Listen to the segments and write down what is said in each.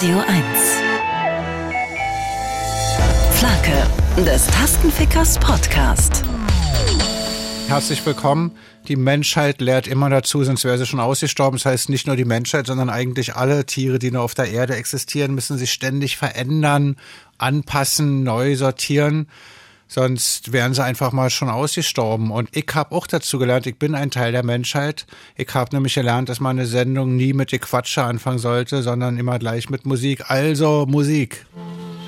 Radio 1. Flake des Tastenfickers Podcast. Herzlich willkommen. Die Menschheit lehrt immer dazu, sonst wäre sie schon ausgestorben. Das heißt, nicht nur die Menschheit, sondern eigentlich alle Tiere, die nur auf der Erde existieren, müssen sich ständig verändern, anpassen, neu sortieren. Sonst wären sie einfach mal schon ausgestorben. Und ich habe auch dazu gelernt, ich bin ein Teil der Menschheit. Ich habe nämlich gelernt, dass man eine Sendung nie mit Gequatsche anfangen sollte, sondern immer gleich mit Musik. Also Musik.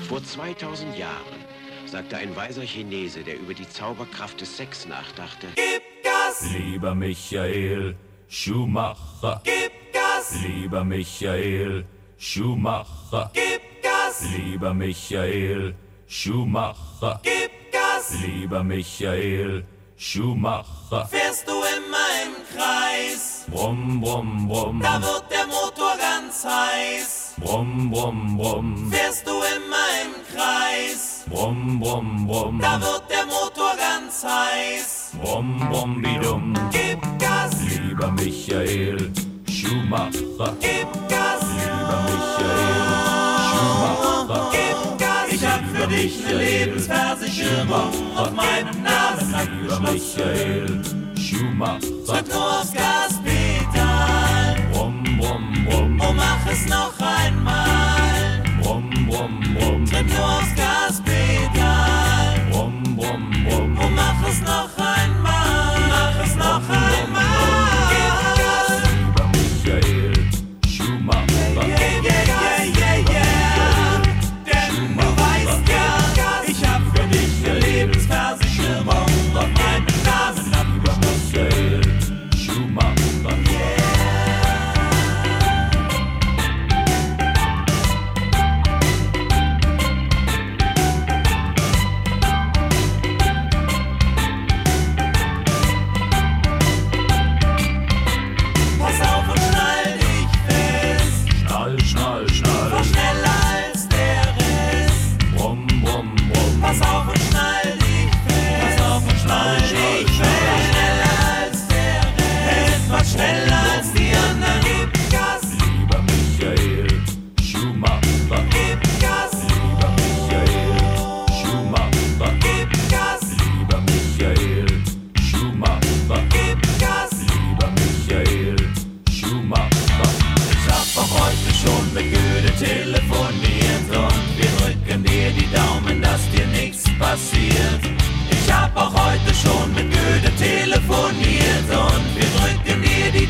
Vor 2000 Jahren sagte ein weiser Chinese, der über die Zauberkraft des Sex nachdachte. Gib Gas! Lieber Michael Schumacher. Gib Gas! Lieber Michael Schumacher. Gib Gas! Lieber Michael Schumacher. Gib Gas! Lieber Michael Schumacher. Fährst du immer im Kreis? Brumm, brumm, brumm. Da wird der Motor ganz heiß. Brumm, brumm, brumm. Fährst du immer im Kreis? Brumm, brumm, brumm. Da wird der Motor ganz heiß. Brumm, brumm, bidum. Gib Gas! Lieber Michael Schumacher. Gib Gas! Lieber Michael hab dich eine Lebensversicherung auf meinem Namen Lieber abgeschlossen. Michael Schumacher. Tritt nur aufs Gaspedal. Brumm, brumm, brumm. Oh, mach es noch einmal. Brumm, brumm, brumm. Tritt nur aufs Gaspedal. Brumm, brumm, brumm. Oh, mach es noch einmal.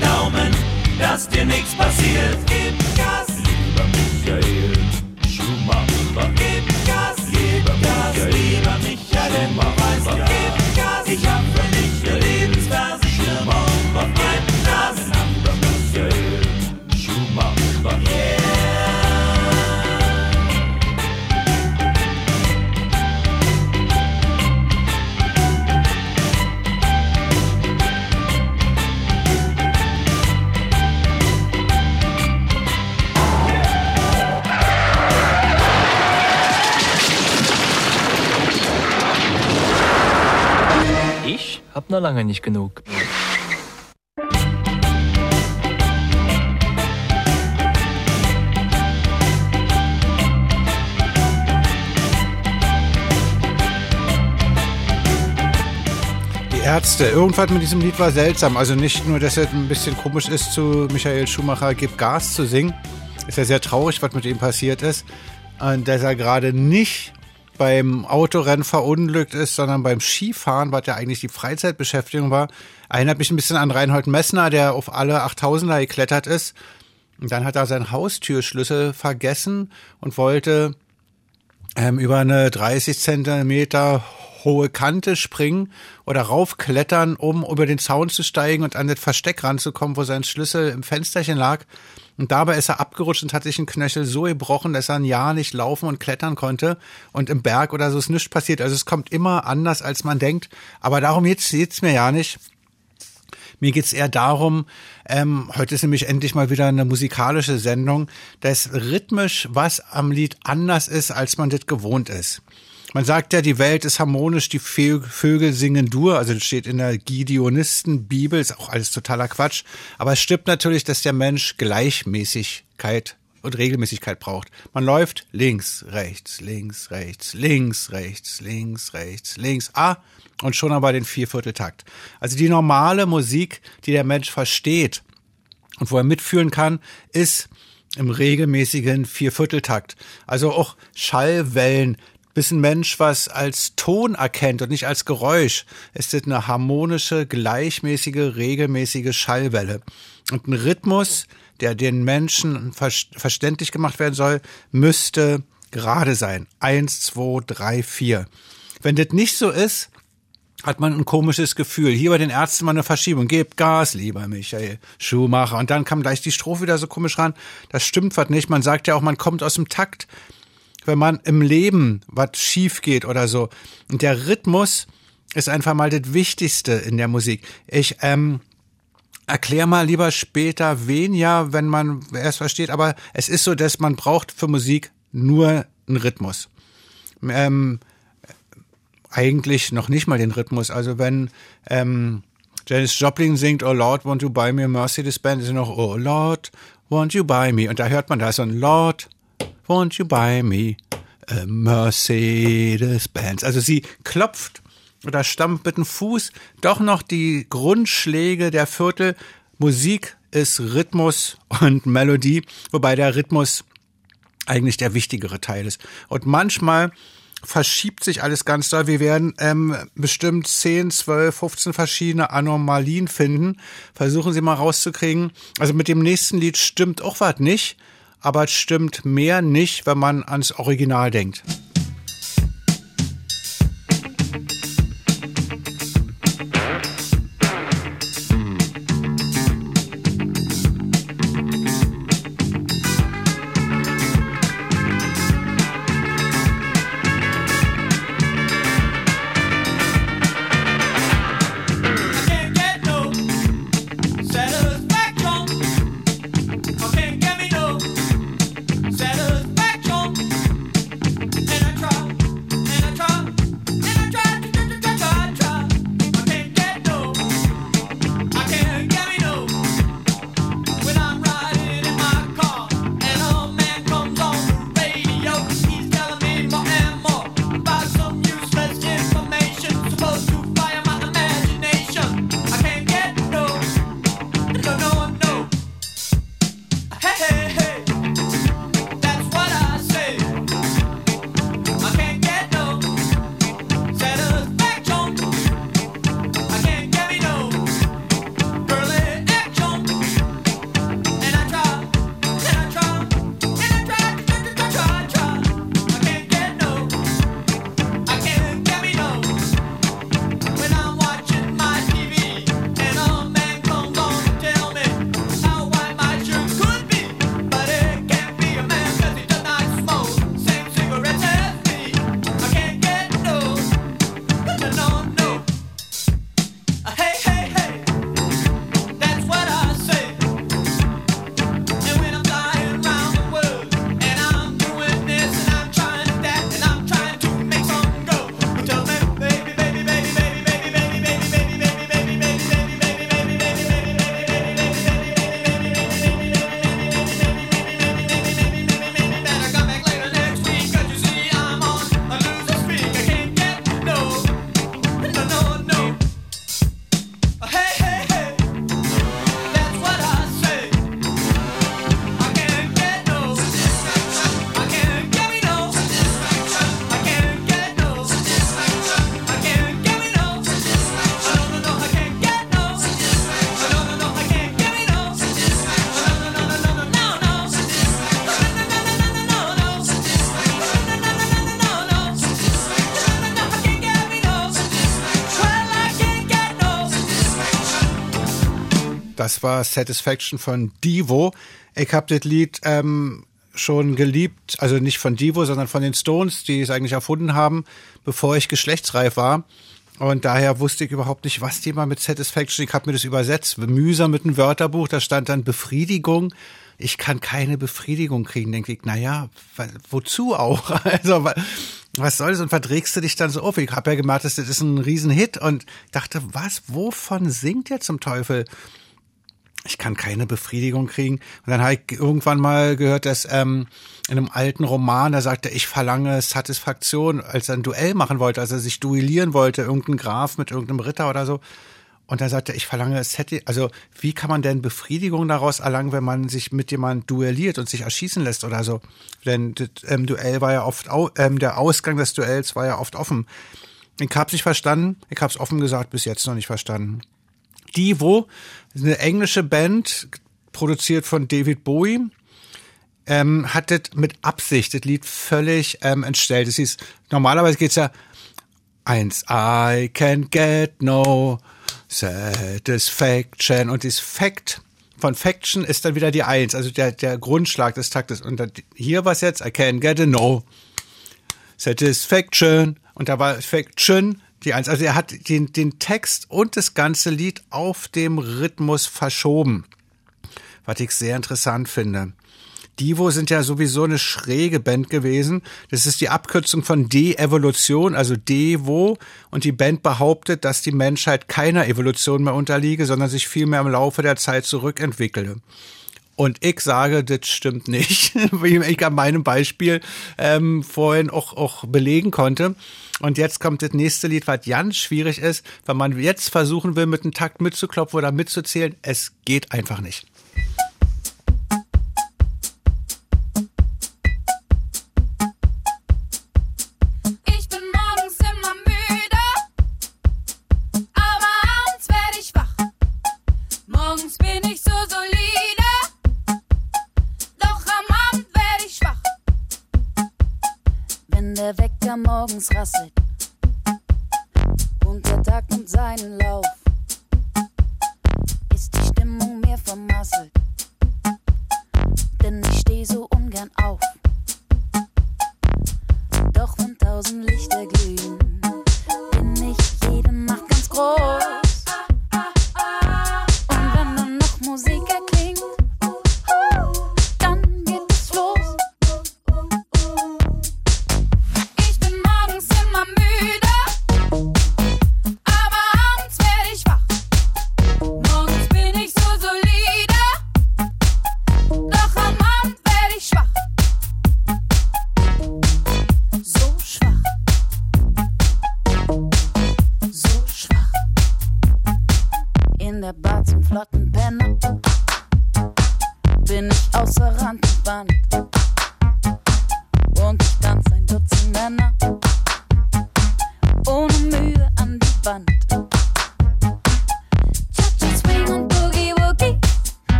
Daumen, dass dir nichts passiert. Noch lange nicht genug. Die Ärzte. Irgendwas mit diesem Lied war seltsam. Also nicht nur, dass es ein bisschen komisch ist, zu Michael Schumacher Gib Gas zu singen. Ist ja sehr traurig, was mit ihm passiert ist. Und dass er gerade nicht beim Autorennen verunglückt ist, sondern beim Skifahren, was ja eigentlich die Freizeitbeschäftigung war. Erinnert mich ein bisschen an Reinhold Messner, der auf alle 8000er geklettert ist. Und dann hat er seinen Haustürschlüssel vergessen und wollte ähm, über eine 30 Zentimeter hohe Kante springen oder raufklettern, um über den Zaun zu steigen und an das Versteck ranzukommen, wo sein Schlüssel im Fensterchen lag. Und dabei ist er abgerutscht und hat sich einen Knöchel so gebrochen, dass er ein Jahr nicht laufen und klettern konnte. Und im Berg oder so ist nichts passiert. Also es kommt immer anders, als man denkt. Aber darum jetzt geht's mir ja nicht. Mir geht's eher darum, ähm, heute ist nämlich endlich mal wieder eine musikalische Sendung, dass rhythmisch was am Lied anders ist, als man das gewohnt ist. Man sagt ja, die Welt ist harmonisch, die Vö- Vögel singen Dur, also das steht in der Gideonisten-Bibel, ist auch alles totaler Quatsch. Aber es stimmt natürlich, dass der Mensch Gleichmäßigkeit und Regelmäßigkeit braucht. Man läuft links, rechts, links, rechts, links, rechts, links, rechts, links, ah, und schon aber den Viervierteltakt. Also die normale Musik, die der Mensch versteht und wo er mitfühlen kann, ist im regelmäßigen Viervierteltakt. Also auch Schallwellen, bis ein Mensch was als Ton erkennt und nicht als Geräusch, ist das eine harmonische, gleichmäßige, regelmäßige Schallwelle. Und ein Rhythmus, der den Menschen verständlich gemacht werden soll, müsste gerade sein. Eins, zwei, drei, vier. Wenn das nicht so ist, hat man ein komisches Gefühl. Hier bei den Ärzten mal eine Verschiebung. Gebt Gas, lieber Michael Schumacher. Und dann kam gleich die Strophe wieder so komisch ran. Das stimmt was nicht. Man sagt ja auch, man kommt aus dem Takt, wenn man im Leben was schief geht oder so. Und der Rhythmus ist einfach mal das Wichtigste in der Musik. Ich ähm, erklär mal lieber später wen ja, wenn man es versteht. Aber es ist so, dass man braucht für Musik nur einen Rhythmus. Ähm, eigentlich noch nicht mal den Rhythmus. Also wenn ähm, Janis Joplin singt Oh Lord, won't you buy me a Mercedes-Benz, ist noch Oh Lord, won't you buy me? Und da hört man da so ein Lord, won't you buy me a Mercedes-Benz? Also sie klopft oder stammt mit dem Fuß doch noch die Grundschläge der Viertel. Musik ist Rhythmus und Melodie, wobei der Rhythmus eigentlich der wichtigere Teil ist. Und manchmal verschiebt sich alles ganz doll. Wir werden ähm, bestimmt 10, 12, 15 verschiedene Anomalien finden. Versuchen Sie mal rauszukriegen. Also mit dem nächsten Lied stimmt auch was nicht, aber es stimmt mehr nicht, wenn man ans Original denkt. War Satisfaction von Divo. Ich habe das Lied ähm, schon geliebt, also nicht von Divo, sondern von den Stones, die es eigentlich erfunden haben, bevor ich geschlechtsreif war. Und daher wusste ich überhaupt nicht, was die mal mit Satisfaction. Ich habe mir das übersetzt, mühsam mit einem Wörterbuch. Da stand dann Befriedigung. Ich kann keine Befriedigung kriegen. Denke ich, naja, wozu auch? Also was soll das? Und verdrägst du dich dann so auf? Ich habe ja gemerkt, das ist ein Riesenhit und dachte, was, wovon singt ihr zum Teufel? Ich kann keine Befriedigung kriegen. Und dann habe ich irgendwann mal gehört, dass ähm, in einem alten Roman, da sagte er, ich verlange Satisfaktion, als er ein Duell machen wollte, als er sich duellieren wollte, irgendein Graf mit irgendeinem Ritter oder so. Und da sagte er, ich verlange Satisfaktion. Also wie kann man denn Befriedigung daraus erlangen, wenn man sich mit jemandem duelliert und sich erschießen lässt oder so? Denn das ähm, Duell war ja oft, ähm, der Ausgang des Duells war ja oft offen. Ich hab's nicht verstanden. Ich hab's offen gesagt, bis jetzt noch nicht verstanden. Divo, eine englische Band, produziert von David Bowie, ähm, hat das mit Absicht, das Lied völlig ähm, entstellt. Es hieß, normalerweise geht's ja eins, I can get no satisfaction und das Fact von Faction ist dann wieder die Eins, also der, der Grundschlag des Taktes. Und hier war es jetzt, I can get a no satisfaction und da war Faction die Eins. Also er hat den, den Text und das ganze Lied auf dem Rhythmus verschoben, was ich sehr interessant finde. Divo sind ja sowieso eine schräge Band gewesen. Das ist die Abkürzung von De-Evolution, also Devo. Und die Band behauptet, dass die Menschheit keiner Evolution mehr unterliege, sondern sich vielmehr im Laufe der Zeit zurückentwickele. Und ich sage, das stimmt nicht, wie ich an meinem Beispiel ähm, vorhin auch, auch belegen konnte. Und jetzt kommt das nächste Lied, was ganz schwierig ist, wenn man jetzt versuchen will, mit einem Takt mitzuklopfen oder mitzuzählen. Es geht einfach nicht.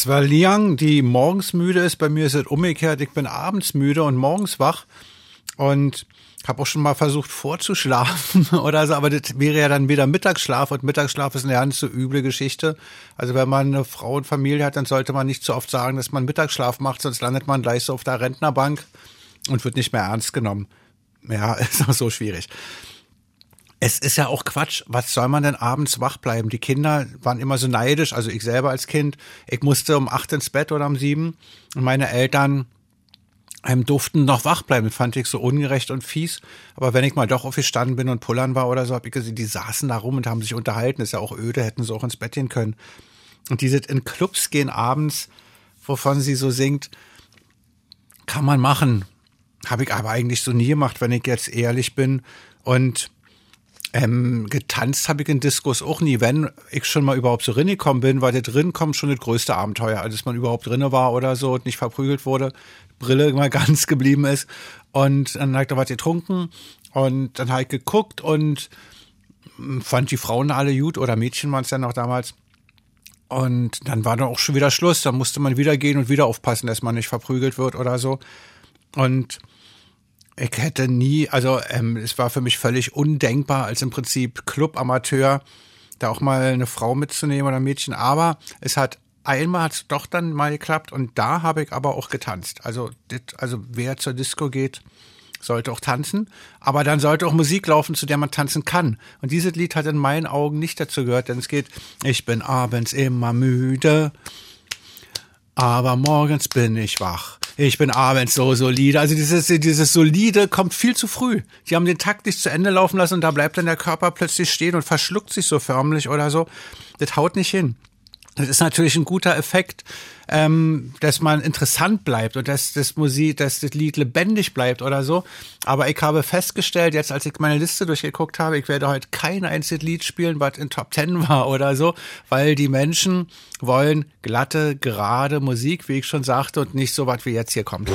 Das war Liang, die morgens müde ist. Bei mir ist es umgekehrt. Ich bin abends müde und morgens wach. Und habe auch schon mal versucht vorzuschlafen oder so, aber das wäre ja dann wieder Mittagsschlaf und Mittagsschlaf ist eine ganz so üble Geschichte. Also wenn man eine Frau und Familie hat, dann sollte man nicht zu oft sagen, dass man Mittagsschlaf macht, sonst landet man gleich so auf der Rentnerbank und wird nicht mehr ernst genommen. Ja, ist auch so schwierig. Es ist ja auch Quatsch. Was soll man denn abends wach bleiben? Die Kinder waren immer so neidisch. Also ich selber als Kind. Ich musste um acht ins Bett oder um sieben. Und meine Eltern ähm, durften noch wach bleiben. Fand ich so ungerecht und fies. Aber wenn ich mal doch aufgestanden bin und pullern war oder so, hab ich gesehen, die saßen da rum und haben sich unterhalten. ist ja auch öde, hätten sie auch ins Bett gehen können. Und diese in Clubs gehen abends, wovon sie so singt, kann man machen. Habe ich aber eigentlich so nie gemacht, wenn ich jetzt ehrlich bin. Und ähm, getanzt habe ich in Diskos auch nie. Wenn ich schon mal überhaupt so reingekommen bin, war der drin kommt schon das größte Abenteuer, als man überhaupt drinne war oder so und nicht verprügelt wurde. Brille mal ganz geblieben ist. Und dann habe ich da was getrunken und dann habe ich geguckt und fand die Frauen alle gut oder Mädchen waren es ja noch damals. Und dann war dann auch schon wieder Schluss. Dann musste man wieder gehen und wieder aufpassen, dass man nicht verprügelt wird oder so. Und ich hätte nie, also ähm, es war für mich völlig undenkbar, als im Prinzip Club-Amateur da auch mal eine Frau mitzunehmen oder ein Mädchen. Aber es hat einmal hat es doch dann mal geklappt und da habe ich aber auch getanzt. Also, dit, also wer zur Disco geht, sollte auch tanzen, aber dann sollte auch Musik laufen, zu der man tanzen kann. Und dieses Lied hat in meinen Augen nicht dazu gehört, denn es geht, ich bin abends immer müde, aber morgens bin ich wach. Ich bin abends so solide. Also dieses, dieses solide kommt viel zu früh. Die haben den Takt nicht zu Ende laufen lassen und da bleibt dann der Körper plötzlich stehen und verschluckt sich so förmlich oder so. Das haut nicht hin. Das ist natürlich ein guter Effekt, ähm, dass man interessant bleibt und dass das Musik, dass das Lied lebendig bleibt oder so. Aber ich habe festgestellt, jetzt als ich meine Liste durchgeguckt habe, ich werde heute kein einziges Lied spielen, was in Top Ten war oder so, weil die Menschen wollen glatte, gerade Musik, wie ich schon sagte, und nicht so was wie jetzt hier kommt.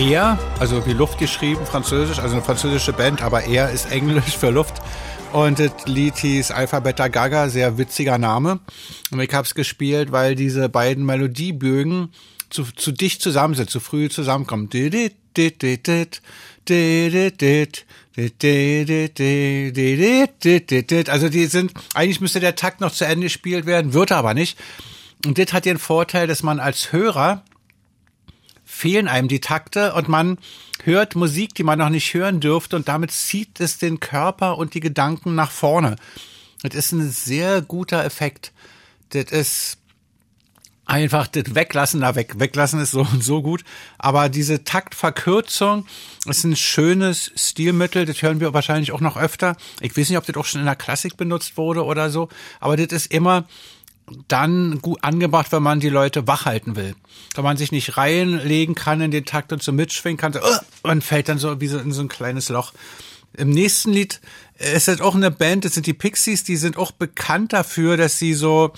Er, also wie Luft geschrieben, französisch, also eine französische Band, aber er ist englisch für Luft. Und das Lied hieß Alpha Beta Gaga, sehr witziger Name. Und ich habe es gespielt, weil diese beiden Melodiebögen zu, zu dicht zusammen sind, zu früh zusammenkommen. Also die sind, eigentlich müsste der Takt noch zu Ende gespielt werden, wird aber nicht. Und das hat den Vorteil, dass man als Hörer fehlen einem die Takte und man hört Musik, die man noch nicht hören dürfte und damit zieht es den Körper und die Gedanken nach vorne. Das ist ein sehr guter Effekt. Das ist einfach das Weglassen, da weg, weglassen ist so und so gut. Aber diese Taktverkürzung ist ein schönes Stilmittel. Das hören wir wahrscheinlich auch noch öfter. Ich weiß nicht, ob das auch schon in der Klassik benutzt wurde oder so. Aber das ist immer dann gut angebracht, wenn man die Leute wach halten will. Wenn man sich nicht reinlegen kann in den Takt und so mitschwingen kann, so, uh, man fällt dann so wie so in so ein kleines Loch. Im nächsten Lied ist das auch eine Band, das sind die Pixies, die sind auch bekannt dafür, dass sie so,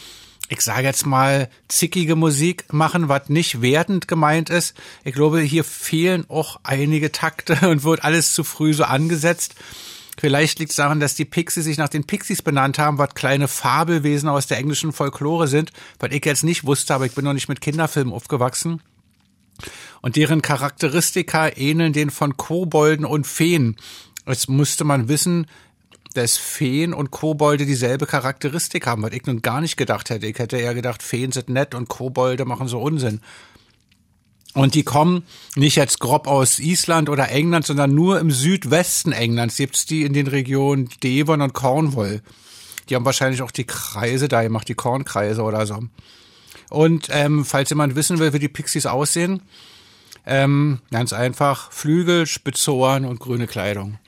ich sage jetzt mal, zickige Musik machen, was nicht wertend gemeint ist. Ich glaube, hier fehlen auch einige Takte und wird alles zu früh so angesetzt. Vielleicht liegt es daran, dass die Pixies sich nach den Pixies benannt haben, was kleine Fabelwesen aus der englischen Folklore sind, was ich jetzt nicht wusste, aber ich bin noch nicht mit Kinderfilmen aufgewachsen. Und deren Charakteristika ähneln den von Kobolden und Feen. Jetzt musste man wissen, dass Feen und Kobolde dieselbe Charakteristik haben, was ich nun gar nicht gedacht hätte. Ich hätte eher gedacht, Feen sind nett und Kobolde machen so Unsinn. Und die kommen nicht jetzt grob aus Island oder England, sondern nur im Südwesten Englands gibt's die in den Regionen Devon und Cornwall. Die haben wahrscheinlich auch die Kreise da gemacht, die Kornkreise oder so. Und ähm, falls jemand wissen will, wie die Pixies aussehen, ähm, ganz einfach Flügel, spitze Ohren und grüne Kleidung.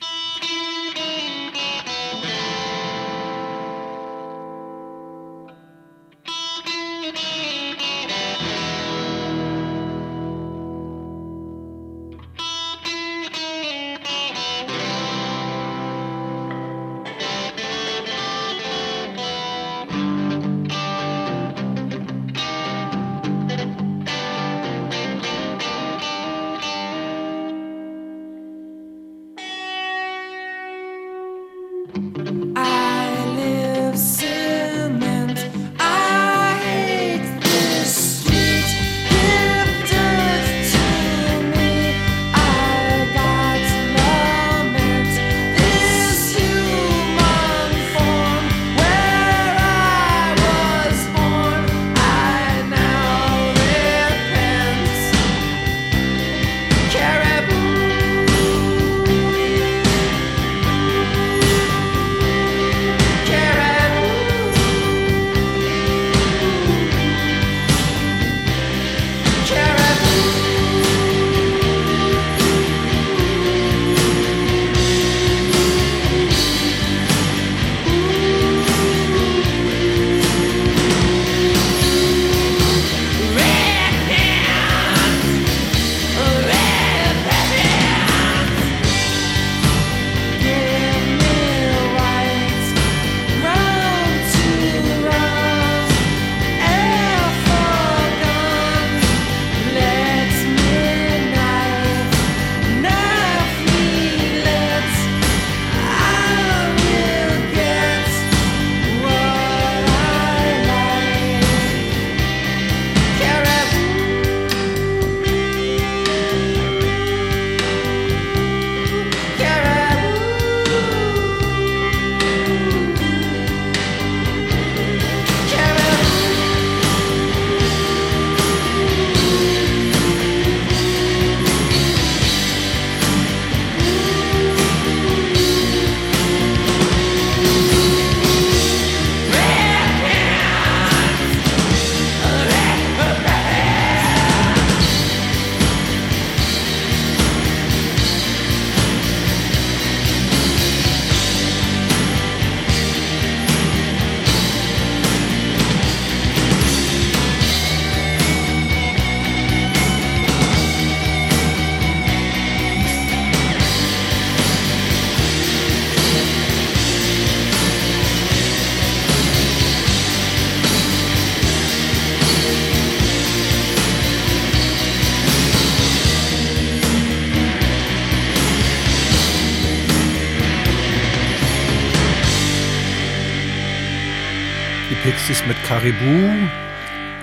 Caribou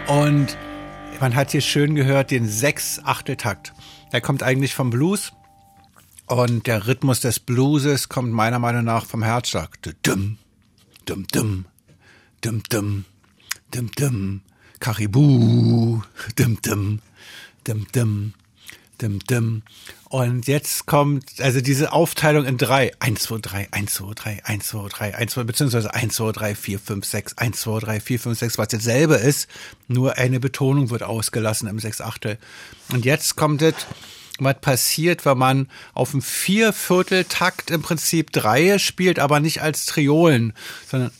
und man hat hier schön gehört den Sechs-Achteltakt. Der kommt eigentlich vom Blues. Und der Rhythmus des Blueses kommt meiner Meinung nach vom Herzschlag. Dum, dum, dum, dum, dum, dum, dum, Karibu, dum, dum, dum, dum, dum, dum. Und jetzt kommt, also diese Aufteilung in drei. Eins, zwei, drei, eins, zwei, drei, eins, zwei, drei, eins, zwei, beziehungsweise eins, zwei, drei, vier, fünf, sechs, eins, zwei, drei, vier, fünf, sechs, was dasselbe ist. Nur eine Betonung wird ausgelassen im Sechsachtel. Und jetzt kommt es, was passiert, wenn man auf dem Viervierteltakt im Prinzip Dreie spielt, aber nicht als Triolen, sondern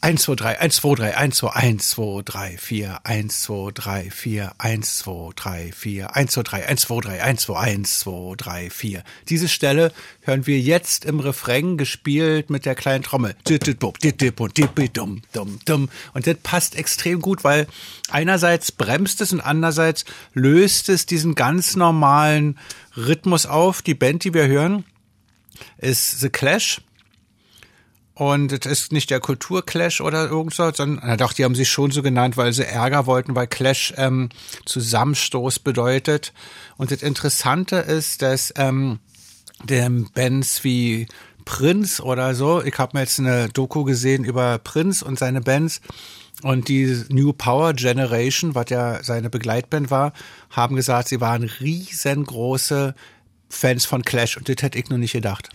1, 2, 3, 1, 2, 3, 1, 2, 1, 2, 3, 4, 1, 2, 3, 4, 1, 2, 3, 4, 1, 2, 3, 1, 2, 3, 1, 2, 1, 2, 3, 4. Diese Stelle hören wir jetzt im Refrain gespielt mit der kleinen Trommel. Und das passt extrem gut, weil einerseits bremst es und andererseits löst es diesen ganz normalen Rhythmus auf. Die Band, die wir hören, ist The Clash und es ist nicht der Kulturclash oder irgendwas, sondern, na doch, die haben sich schon so genannt, weil sie Ärger wollten, weil Clash ähm, Zusammenstoß bedeutet. Und das Interessante ist, dass ähm, der Bands wie Prince oder so, ich habe mir jetzt eine Doku gesehen über Prince und seine Bands, und die New Power Generation, was ja seine Begleitband war, haben gesagt, sie waren riesengroße Fans von Clash. Und das hätte ich nur nicht gedacht.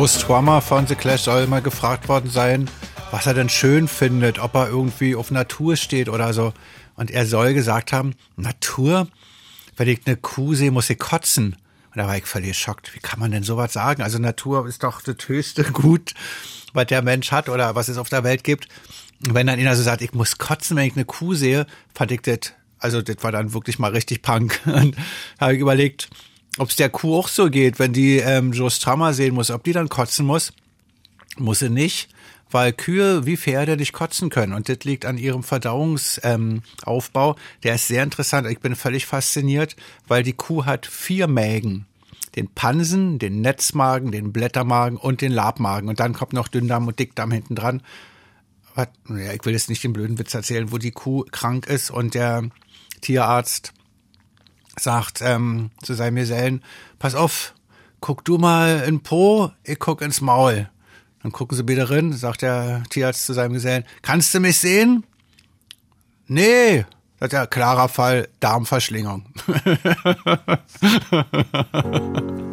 Joe Strummer von The Clash soll mal gefragt worden sein, was er denn schön findet, ob er irgendwie auf Natur steht oder so. Und er soll gesagt haben, Natur? Wenn ich eine Kuh sehe, muss ich kotzen. Und da war ich völlig schockt. Wie kann man denn sowas sagen? Also Natur ist doch das höchste Gut, was der Mensch hat oder was es auf der Welt gibt. Und wenn dann einer so sagt, ich muss kotzen, wenn ich eine Kuh sehe, fand ich das Also das war dann wirklich mal richtig Punk. Und habe ich überlegt, ob es der Kuh auch so geht, wenn die ähm, Joe Strummer sehen muss, ob die dann kotzen muss. Muss sie nicht, weil Kühe wie Pferde nicht kotzen können. Und das liegt an ihrem Verdauungsaufbau. Ähm, der ist sehr interessant. Ich bin völlig fasziniert, weil die Kuh hat vier Mägen. Den Pansen, den Netzmagen, den Blättermagen und den Labmagen. Und dann kommt noch Dünndarm und Dickdarm hinten dran. Ja, ich will jetzt nicht den blöden Witz erzählen, wo die Kuh krank ist und der Tierarzt sagt ähm, zu seinem Gesellen, pass auf, guck du mal in Po, ich guck ins Maul. Dann gucken sie wieder rein, sagt der Tierarzt zu seinem Gesellen, kannst du mich sehen? Nee, sagt er, klarer Fall, Darmverschlingung.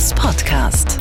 Podcast.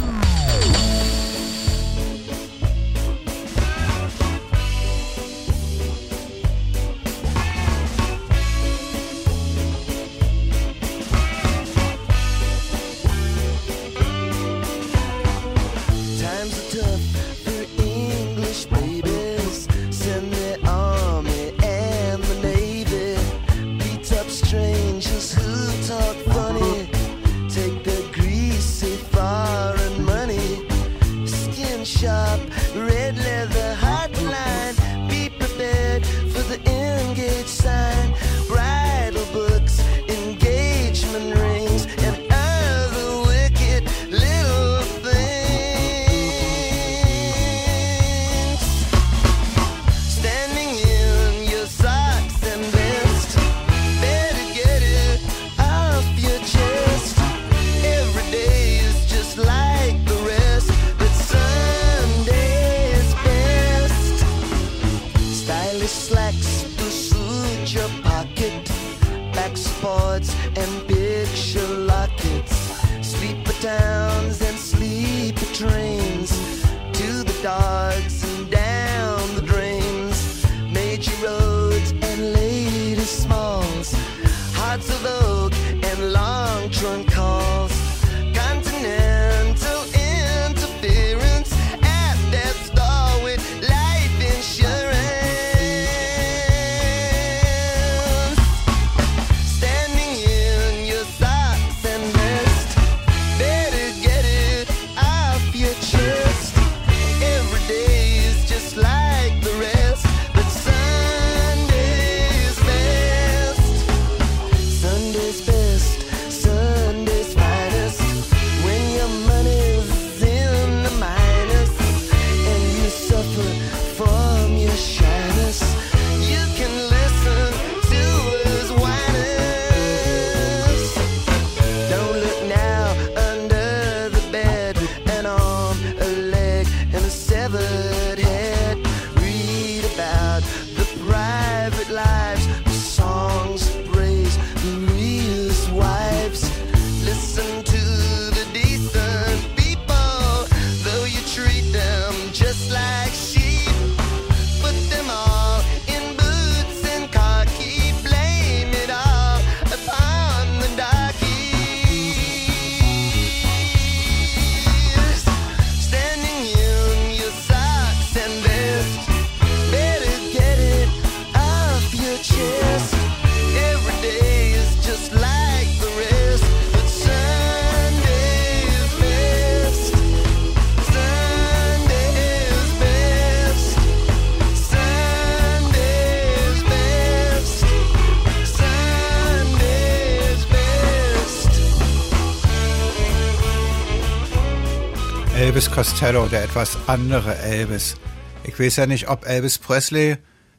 Costello, der etwas andere Elvis. Ich weiß ja nicht, ob Elvis Presley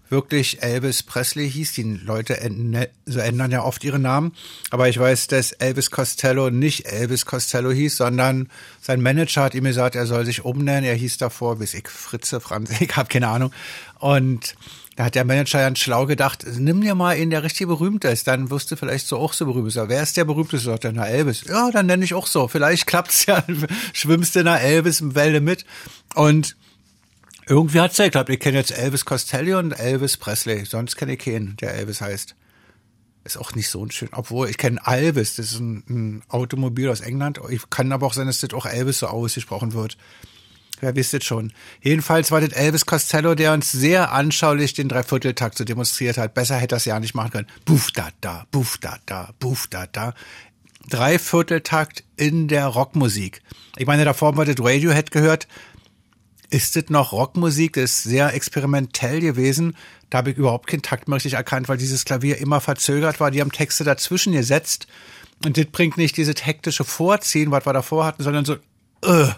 wirklich Elvis Presley hieß. Die Leute ändern, so ändern ja oft ihre Namen. Aber ich weiß, dass Elvis Costello nicht Elvis Costello hieß, sondern sein Manager hat ihm gesagt, er soll sich umnennen. Er hieß davor, weiß ich, Fritze, Franz, ich habe keine Ahnung. Und da hat der Manager ganz schlau gedacht, nimm dir mal einen, der richtig berühmt ist, dann wirst du vielleicht so auch so berühmt sein. Wer ist der berühmteste? Sagt er, na Elvis. Ja, dann nenne ich auch so. Vielleicht klappt's ja, schwimmst du der Elvis im Welle mit. Und irgendwie hat's ja geklappt. Ich kenne jetzt Elvis Costello und Elvis Presley. Sonst kenne ich keinen, der Elvis heißt. Ist auch nicht so ein schön. Obwohl, ich kenne Elvis, das ist ein, ein Automobil aus England. Ich kann aber auch sein, dass das auch Elvis so ausgesprochen wird. Wer wisst es schon. Jedenfalls war das Elvis Costello, der uns sehr anschaulich den Dreivierteltakt so demonstriert hat. Besser hätte es ja nicht machen können. Buff da da, buff da da, buff da da. Dreivierteltakt in der Rockmusik. Ich meine, davor wir das Radiohead gehört. Ist das noch Rockmusik? Das ist sehr experimentell gewesen. Da habe ich überhaupt keinen Takt mehr richtig erkannt, weil dieses Klavier immer verzögert war. Die haben Texte dazwischen gesetzt. Und das bringt nicht dieses hektische Vorziehen, was wir davor hatten, sondern so, äh.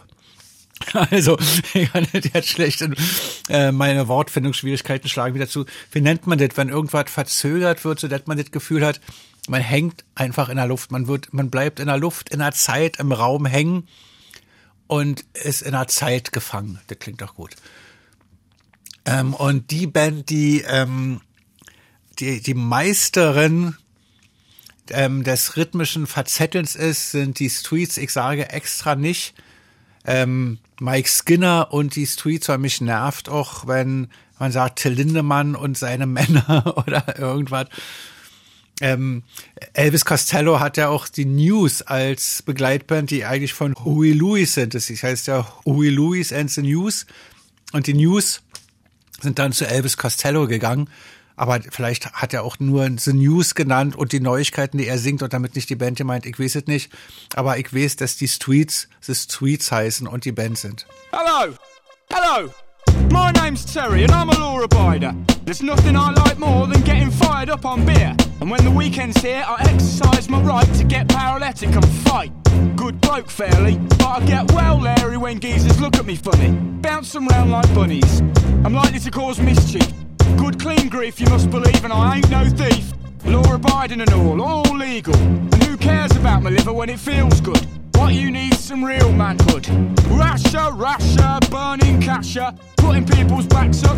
Also, ich kann das jetzt schlecht, äh, meine Wortfindungsschwierigkeiten schlagen wieder zu. Wie nennt man das, wenn irgendwas verzögert wird, so dass man das Gefühl hat, man hängt einfach in der Luft. Man wird, man bleibt in der Luft, in der Zeit, im Raum hängen und ist in der Zeit gefangen. Das klingt doch gut. Ähm, und die Band, die, ähm, die, die Meisterin ähm, des rhythmischen Verzettelns ist, sind die Streets, ich sage extra nicht, ähm, Mike Skinner und die Streets, weil mich nervt auch, wenn man sagt Till Lindemann und seine Männer oder irgendwas. Ähm, Elvis Costello hat ja auch die News als Begleitband, die eigentlich von Huey Lewis sind. Das heißt ja Huey Lewis and the News. Und die News sind dann zu Elvis Costello gegangen. Aber vielleicht hat er auch nur The News genannt und die Neuigkeiten, die er singt und damit nicht die Band gemeint. Ich weiß es nicht. Aber ich weiß, dass die Streets The Streets heißen und die Band sind. Hello! Hello! My name's Terry and I'm a law abider. There's nothing I like more than getting fired up on beer. And when the weekend's here, I exercise my right to get paralytic and fight. Good bloke, fairly, but I get well leery when geezers look at me funny. Bounce them round like bunnies. I'm likely to cause mischief. Good clean grief, you must believe, and I ain't no thief. Law abiding and all, all legal. And who cares about my liver when it feels good? What you need some real manhood. Rasher, rasher, burning casher, putting people's backs up.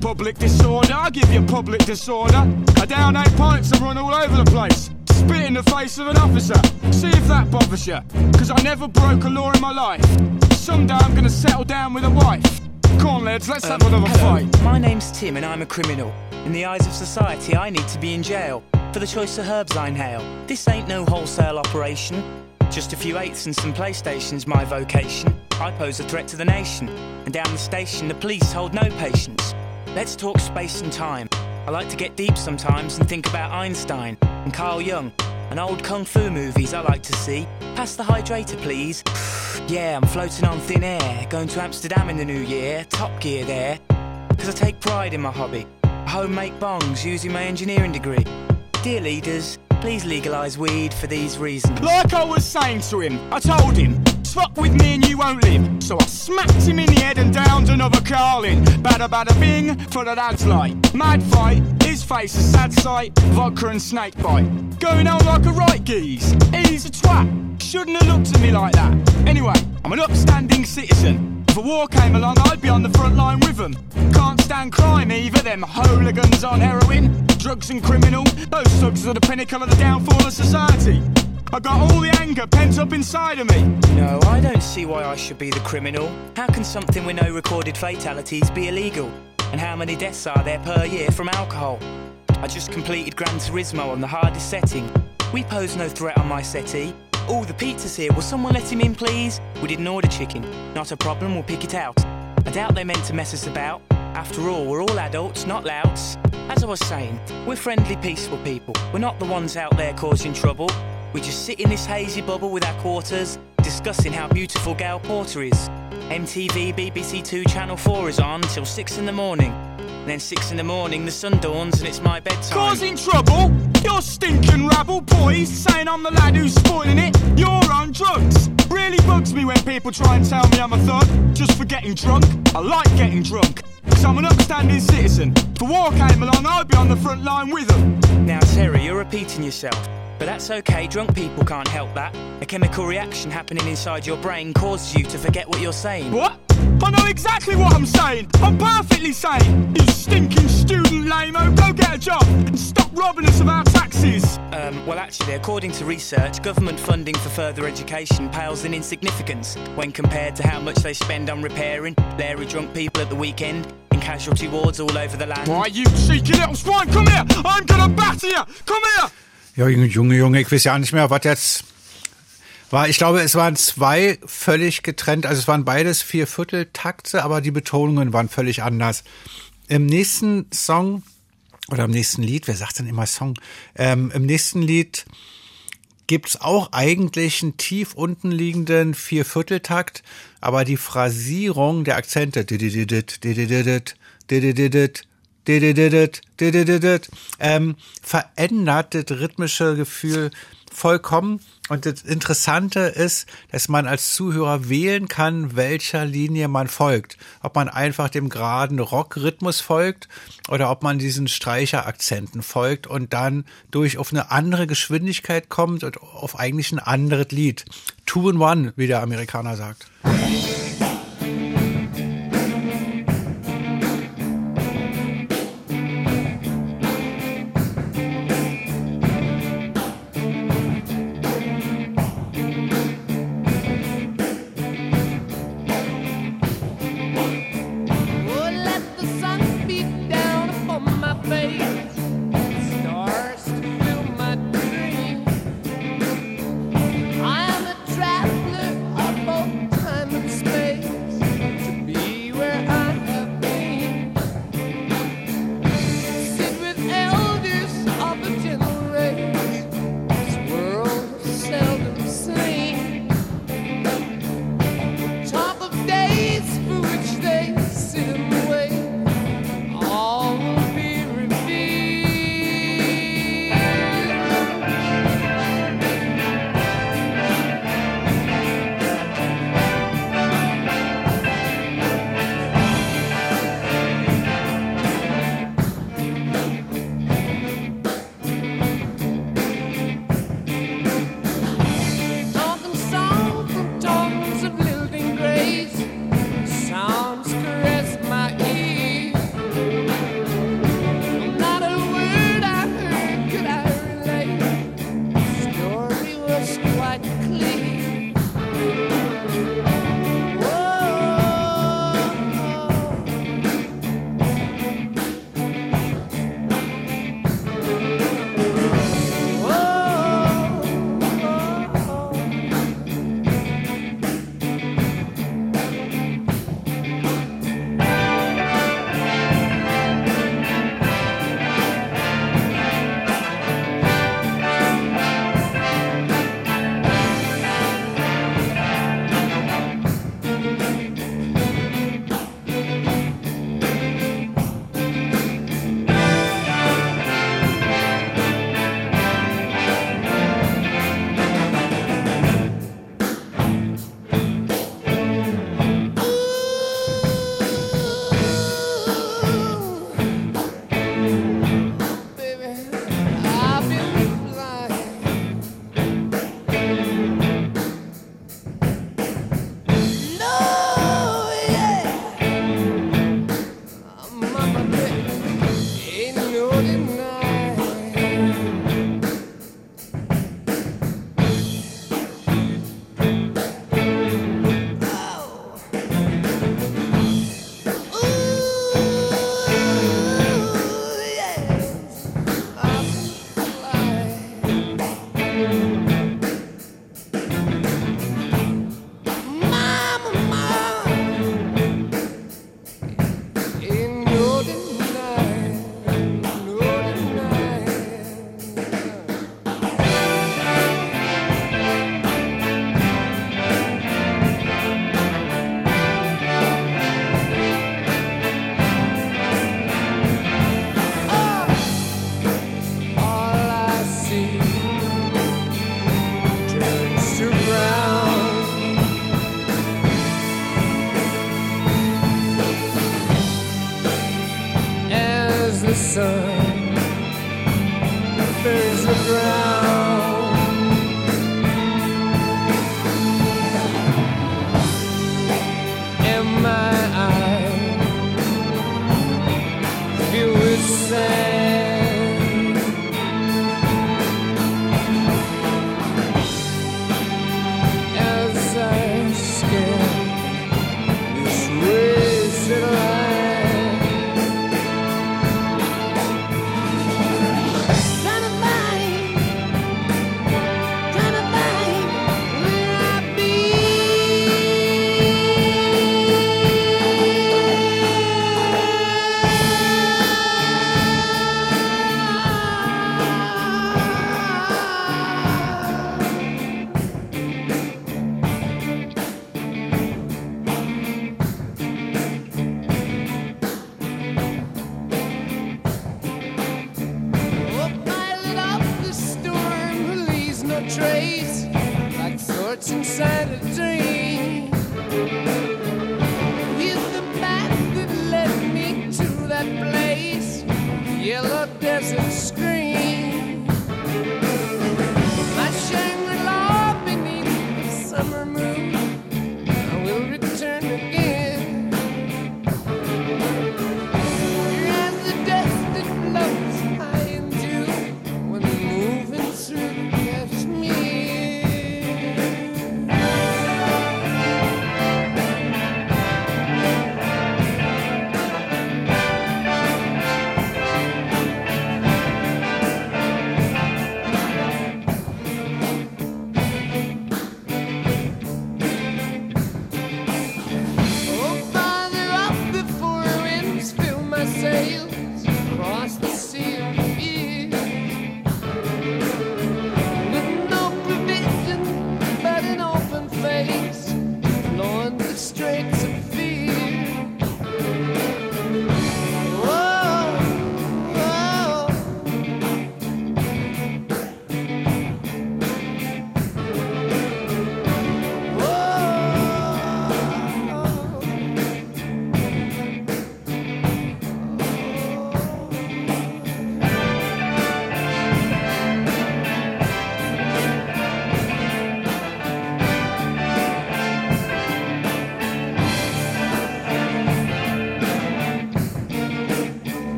Public disorder, I give you public disorder. I down eight pints and run all over the place. Spit in the face of an officer. See if that bothers you. Cause I never broke a law in my life. Someday I'm gonna settle down with a wife. Come on, lads, let's have another um, hello. fight. My name's Tim and I'm a criminal. In the eyes of society, I need to be in jail for the choice of herbs I inhale. This ain't no wholesale operation. Just a few eighths and some PlayStation's my vocation. I pose a threat to the nation. And down the station, the police hold no patience. Let's talk space and time. I like to get deep sometimes and think about Einstein and Carl Jung and old kung fu movies I like to see. Pass the hydrator, please. yeah, I'm floating on thin air. Going to Amsterdam in the new year. Top gear there. Because I take pride in my hobby. I home bongs using my engineering degree. Dear leaders, please legalise weed for these reasons. Like I was saying to him, I told him, fuck with me and you won't live. So I smacked him in the head and downed another Carlin. Bada bada bing, for the dad's light. Mad fight, his face a sad sight. Vodka and snake bite. Going on like a right geese. He's a twat. Shouldn't have looked at me like that. Anyway, I'm an upstanding citizen. If a war came along, I'd be on the front line with them. Can't stand crime either, them hooligans on heroin. Drugs and criminal, those thugs are the pinnacle of the downfall of society. I've got all the anger pent up inside of me. No, I don't see why I should be the criminal. How can something with no recorded fatalities be illegal? And how many deaths are there per year from alcohol? I just completed Gran Turismo on the hardest setting. We pose no threat on my settee. All the pizza's here. Will someone let him in, please? We didn't order chicken. Not a problem, we'll pick it out. I doubt they meant to mess us about. After all, we're all adults, not louts. As I was saying, we're friendly, peaceful people. We're not the ones out there causing trouble. We just sit in this hazy bubble with our quarters, discussing how beautiful Gal Porter is. MTV, BBC Two, Channel 4 is on till 6 in the morning. Then 6 in the morning, the sun dawns and it's my bedtime. Causing trouble? You're stinking rabble boys saying I'm the lad who's spoiling it. You're on drugs. Really bugs me when people try and tell me I'm a thug just for getting drunk. I like getting drunk. Cause I'm an upstanding citizen. If a war came along, I'd be on the front line with them. Now, Terry, you're repeating yourself. But that's okay, drunk people can't help that. A chemical reaction happening inside your brain causes you to forget what you're saying. What? I know exactly what I'm saying. I'm perfectly sane. You stinking student lame-o, go get a job and stop robbing us of our taxes. Um, well, actually, according to research, government funding for further education pales in insignificance when compared to how much they spend on repairing Larry drunk people at the weekend in casualty wards all over the land. Why, you cheeky little swine, come here! I'm gonna batter you! Come here! Ja, Junge, Junge, ich weiß ja nicht mehr, was jetzt war. Ich glaube, es waren zwei völlig getrennt, also es waren beides Vierviertel-Takte, aber die Betonungen waren völlig anders. Im nächsten Song, oder im nächsten Lied, wer sagt denn immer Song? Ähm, Im nächsten Lied gibt's auch eigentlich einen tief unten liegenden Viervierteltakt, aber die Phrasierung der Akzente, ähm, verändert das rhythmische Gefühl vollkommen. Und das Interessante ist, dass man als Zuhörer wählen kann, welcher Linie man folgt. Ob man einfach dem geraden Rockrhythmus folgt oder ob man diesen Streicherakzenten folgt und dann durch auf eine andere Geschwindigkeit kommt und auf eigentlich ein anderes Lied. Two in one, wie der Amerikaner sagt.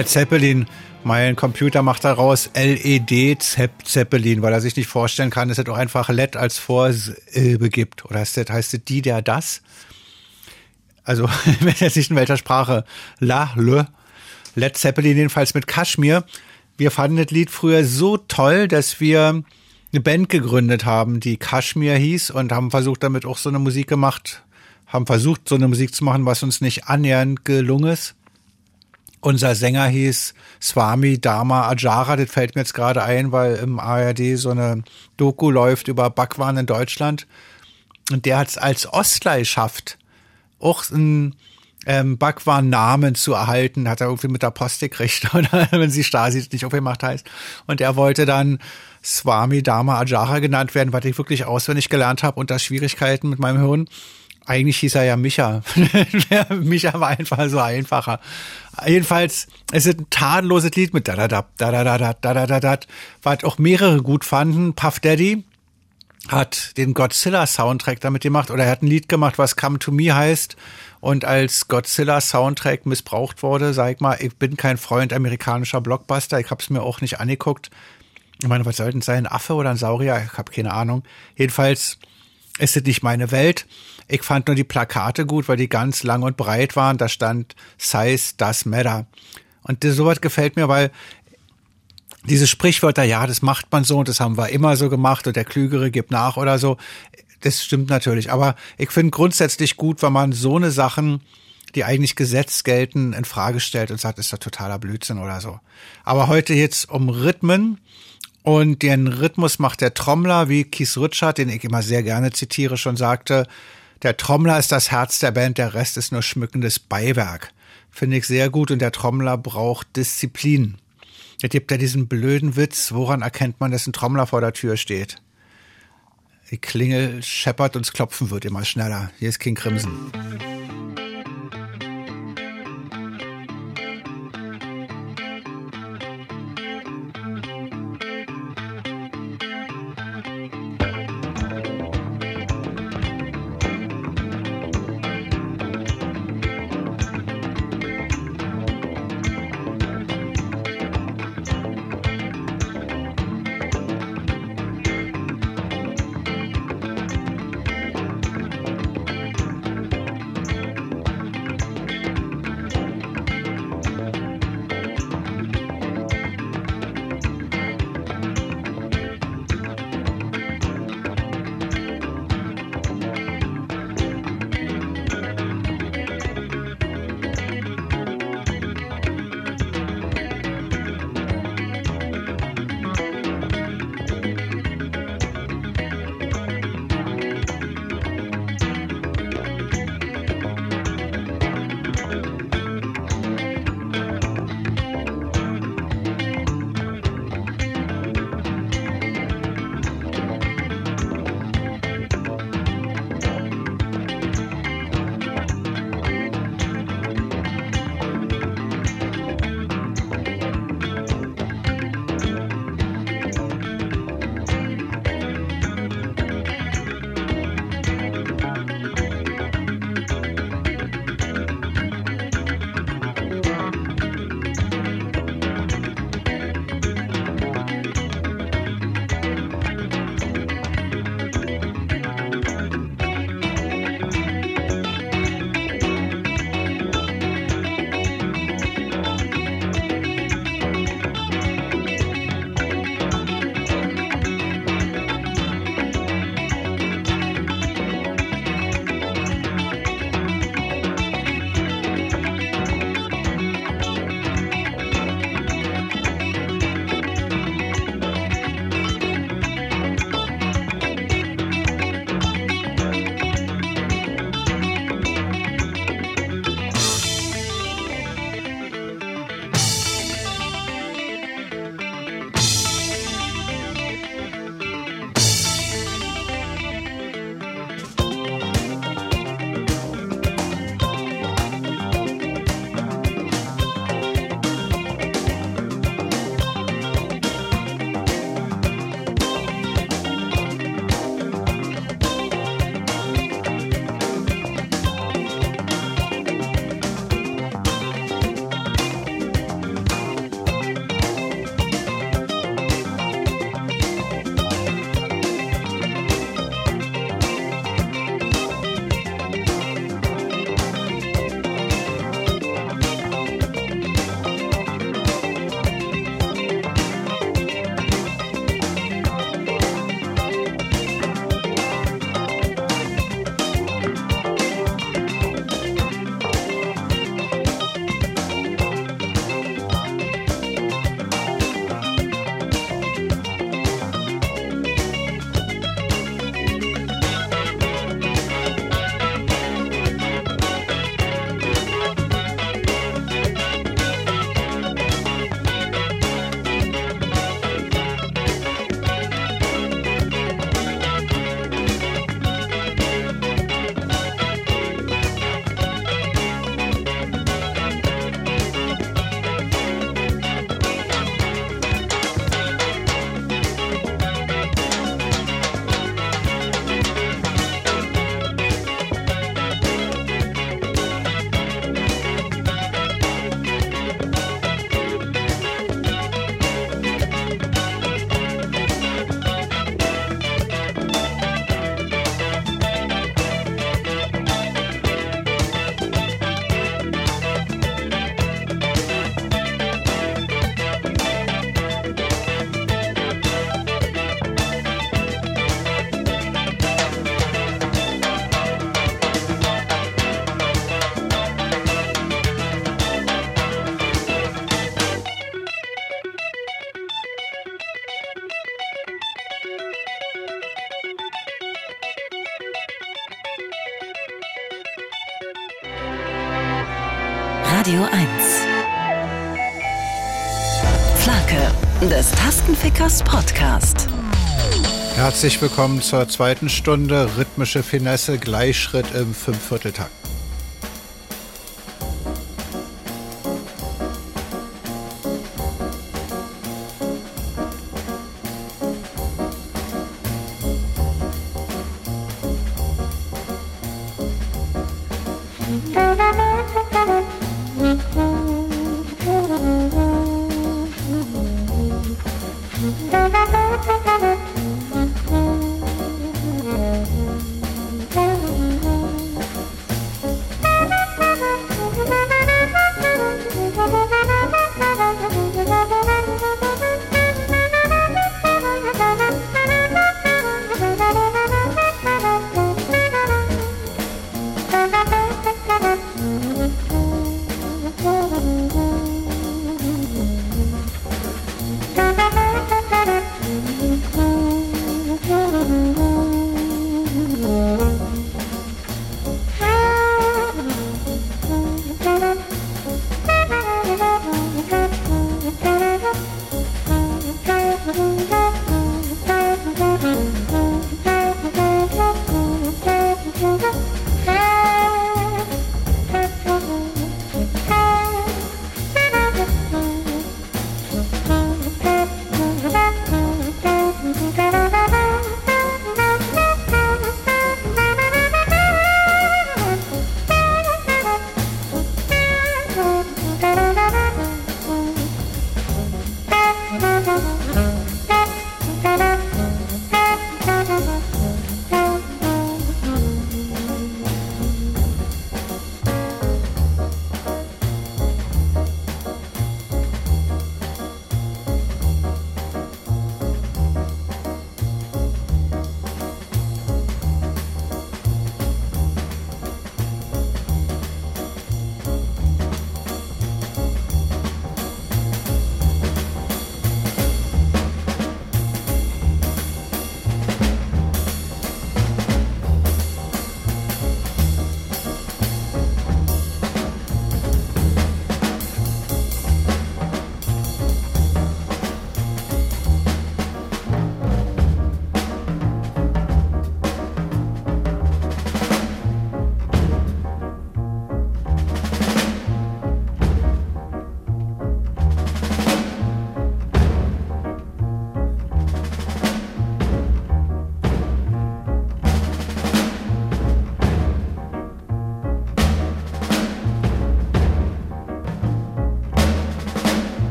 Led Zeppelin, mein Computer macht daraus LED Zepp Zeppelin, weil er sich nicht vorstellen kann, dass es doch einfach LED als Vorsilbe gibt. Oder heißt das, heißt das die, der, das? Also, wenn er sich in welcher Sprache la, le, Led Zeppelin jedenfalls mit Kaschmir. Wir fanden das Lied früher so toll, dass wir eine Band gegründet haben, die Kashmir hieß und haben versucht, damit auch so eine Musik gemacht, haben versucht, so eine Musik zu machen, was uns nicht annähernd gelungen ist. Unser Sänger hieß Swami Dharma Ajara, das fällt mir jetzt gerade ein, weil im ARD so eine Doku läuft über Bhagwan in Deutschland. Und der hat es als Ostler geschafft, auch einen ähm, Bhagwan-Namen zu erhalten, hat er irgendwie mit der Post gekriegt, oder wenn sie Stasi nicht aufgemacht heißt. Und er wollte dann Swami Dharma Ajara genannt werden, was ich wirklich auswendig gelernt habe unter Schwierigkeiten mit meinem Hirn. Eigentlich hieß er ja Micha. Micha war einfach so einfacher. Jedenfalls, es ist ein tadelloses Lied mit da da da da da da da da da was auch mehrere gut fanden. Puff Daddy hat den Godzilla Soundtrack damit gemacht oder er hat ein Lied gemacht, was Come to Me heißt und als Godzilla Soundtrack missbraucht wurde. Sag ich mal, ich bin kein Freund amerikanischer Blockbuster. Ich habe es mir auch nicht angeguckt. Ich meine, was soll sein? Ein Affe oder ein Saurier? Ich habe keine Ahnung. Jedenfalls ist es nicht meine Welt. Ich fand nur die Plakate gut, weil die ganz lang und breit waren. Da stand Size does matter. Und sowas gefällt mir, weil diese Sprichwörter, ja, das macht man so und das haben wir immer so gemacht und der Klügere gibt nach oder so. Das stimmt natürlich. Aber ich finde grundsätzlich gut, wenn man so eine Sachen, die eigentlich Gesetz gelten, in Frage stellt und sagt, ist doch totaler Blödsinn oder so. Aber heute jetzt um Rhythmen und den Rhythmus macht der Trommler, wie Keith Richard, den ich immer sehr gerne zitiere, schon sagte, der Trommler ist das Herz der Band, der Rest ist nur schmückendes Beiwerk. Finde ich sehr gut und der Trommler braucht Disziplin. Jetzt gibt ja diesen blöden Witz, woran erkennt man, dass ein Trommler vor der Tür steht? Die Klingel scheppert und Klopfen wird immer schneller. Hier ist King Crimson. Tastenfickers Podcast. Herzlich willkommen zur zweiten Stunde rhythmische Finesse Gleichschritt im Fünfvierteltakt.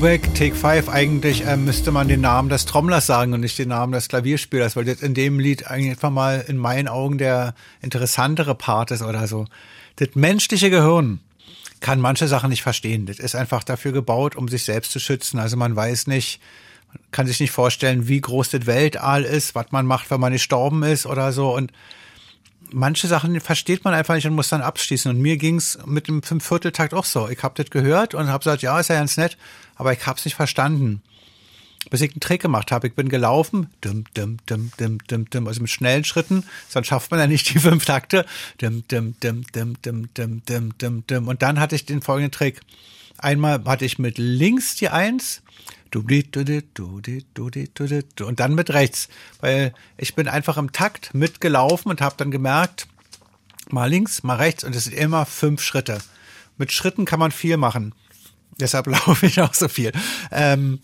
Brubeck, Take 5, eigentlich äh, müsste man den Namen des Trommlers sagen und nicht den Namen des Klavierspielers, weil das in dem Lied eigentlich einfach mal in meinen Augen der interessantere Part ist oder so. Das menschliche Gehirn kann manche Sachen nicht verstehen. Das ist einfach dafür gebaut, um sich selbst zu schützen. Also man weiß nicht, man kann sich nicht vorstellen, wie groß das Weltall ist, was man macht, wenn man gestorben ist oder so und manche Sachen versteht man einfach nicht und muss dann abschließen. Und mir ging's mit dem Fünfvierteltakt auch so. Ich habe das gehört und habe gesagt, ja, ist ja ganz nett, aber ich habe es nicht verstanden. Bis ich einen Trick gemacht habe. Ich bin gelaufen, dim, dim, dim, dim, dim, dim, also mit schnellen Schritten, dann schafft man ja nicht die fünf Takte. Dim, dim, dim, dim, dim, dim, dim, dim, dim. Und dann hatte ich den folgenden Trick. Einmal hatte ich mit links die Eins, und dann mit rechts, weil ich bin einfach im Takt mitgelaufen und habe dann gemerkt, mal links, mal rechts und es sind immer fünf Schritte. Mit Schritten kann man viel machen. Deshalb laufe ich auch so viel. Ähm,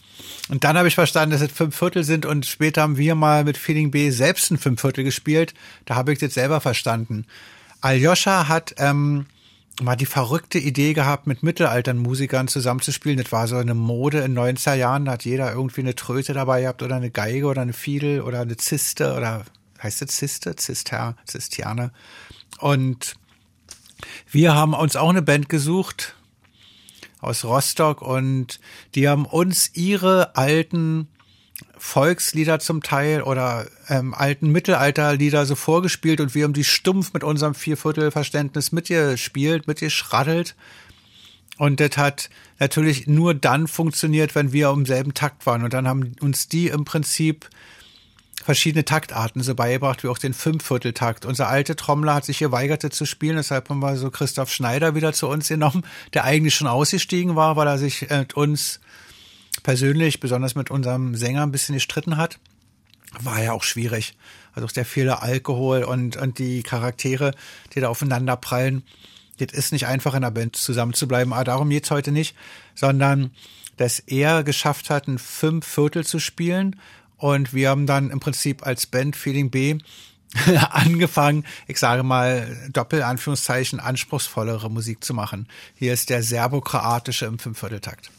und dann habe ich verstanden, dass es fünf Viertel sind und später haben wir mal mit Feeling B selbst ein fünf Viertel gespielt. Da habe ich das selber verstanden. Aljoscha hat ähm, mal die verrückte Idee gehabt, mit Mittelaltern-Musikern zusammenzuspielen. Das war so eine Mode in 90er Jahren. Da hat jeder irgendwie eine Tröte dabei gehabt oder eine Geige oder eine Fiedel oder eine Ziste oder heißt das Ziste? Zister, Zistiane. Und wir haben uns auch eine Band gesucht aus Rostock und die haben uns ihre alten Volkslieder zum Teil oder ähm, alten Mittelalterlieder so vorgespielt und wir haben die stumpf mit unserem Vierviertelverständnis mitgespielt, mitgeschraddelt. Und das hat natürlich nur dann funktioniert, wenn wir im selben Takt waren. Und dann haben uns die im Prinzip verschiedene Taktarten so beigebracht, wie auch den Fünfvierteltakt. Unser alter Trommler hat sich geweigert zu spielen, deshalb haben wir so Christoph Schneider wieder zu uns genommen, der eigentlich schon ausgestiegen war, weil er sich äh, mit uns persönlich, besonders mit unserem Sänger, ein bisschen gestritten hat. War ja auch schwierig. Also auch der viele Alkohol und, und die Charaktere, die da aufeinander prallen. Das ist nicht einfach in der Band zusammenzubleiben, aber darum geht's heute nicht, sondern dass er geschafft hat, ein Fünf-Viertel zu spielen und wir haben dann im Prinzip als Band Feeling B angefangen, ich sage mal, Doppelanführungszeichen, anspruchsvollere Musik zu machen. Hier ist der serbokroatische im Fünfvierteltakt.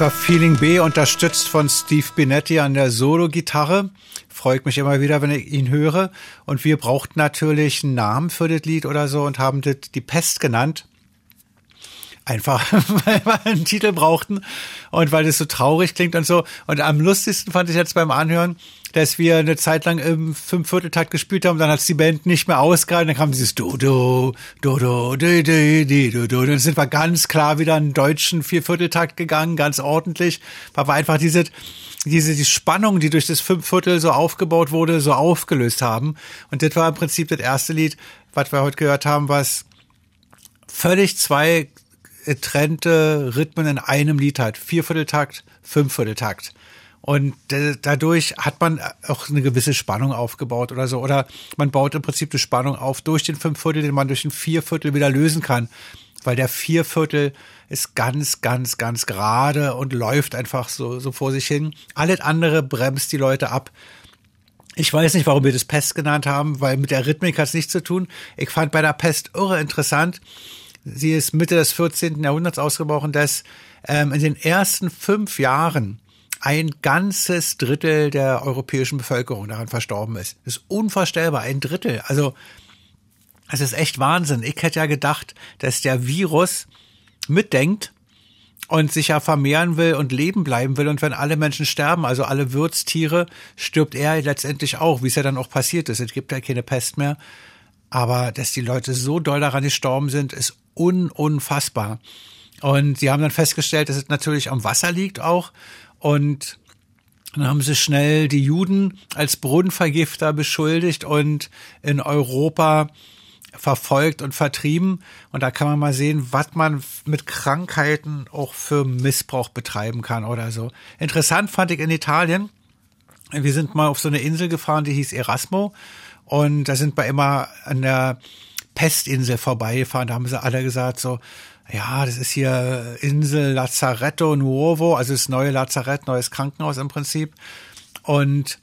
War Feeling B, unterstützt von Steve Binetti an der Solo-Gitarre. Freut mich immer wieder, wenn ich ihn höre. Und wir brauchten natürlich einen Namen für das Lied oder so und haben das die Pest genannt. Einfach, weil wir einen Titel brauchten und weil das so traurig klingt und so. Und am lustigsten fand ich jetzt beim Anhören, dass wir eine Zeit lang im Fünfvierteltakt gespielt haben, dann hat die Band nicht mehr ausgehalten, dann kam dieses Dodo, Dodo, di, di, Dodo. Und dann sind wir ganz klar wieder einen deutschen Viervierteltakt gegangen, ganz ordentlich. weil wir einfach diese, diese die Spannung, die durch das Fünfviertel so aufgebaut wurde, so aufgelöst haben. Und das war im Prinzip das erste Lied, was wir heute gehört haben, was völlig zwei getrennte Rhythmen in einem Lied hat. Viervierteltakt, Fünfvierteltakt. Und dadurch hat man auch eine gewisse Spannung aufgebaut oder so. Oder man baut im Prinzip die Spannung auf durch den Fünfviertel, den man durch den Vierviertel wieder lösen kann. Weil der Vierviertel ist ganz, ganz, ganz gerade und läuft einfach so, so vor sich hin. Alles andere bremst die Leute ab. Ich weiß nicht, warum wir das Pest genannt haben, weil mit der Rhythmik hat es nichts zu tun. Ich fand bei der Pest irre interessant. Sie ist Mitte des 14. Jahrhunderts ausgebrochen, dass ähm, in den ersten fünf Jahren ein ganzes Drittel der europäischen Bevölkerung daran verstorben ist. Das ist unvorstellbar, ein Drittel. Also, es ist echt Wahnsinn. Ich hätte ja gedacht, dass der Virus mitdenkt und sich ja vermehren will und leben bleiben will. Und wenn alle Menschen sterben, also alle Wirtstiere, stirbt er letztendlich auch, wie es ja dann auch passiert ist. Es gibt ja keine Pest mehr. Aber dass die Leute so doll daran gestorben sind, ist un unfassbar. Und sie haben dann festgestellt, dass es natürlich am Wasser liegt auch. Und dann haben sie schnell die Juden als Brunnenvergifter beschuldigt und in Europa verfolgt und vertrieben. Und da kann man mal sehen, was man mit Krankheiten auch für Missbrauch betreiben kann oder so. Interessant fand ich in Italien. Wir sind mal auf so eine Insel gefahren, die hieß Erasmo. Und da sind wir immer an der Pestinsel vorbeigefahren. Da haben sie alle gesagt so, ja, das ist hier Insel Lazzaretto Nuovo, also das neue Lazarett, neues Krankenhaus im Prinzip. Und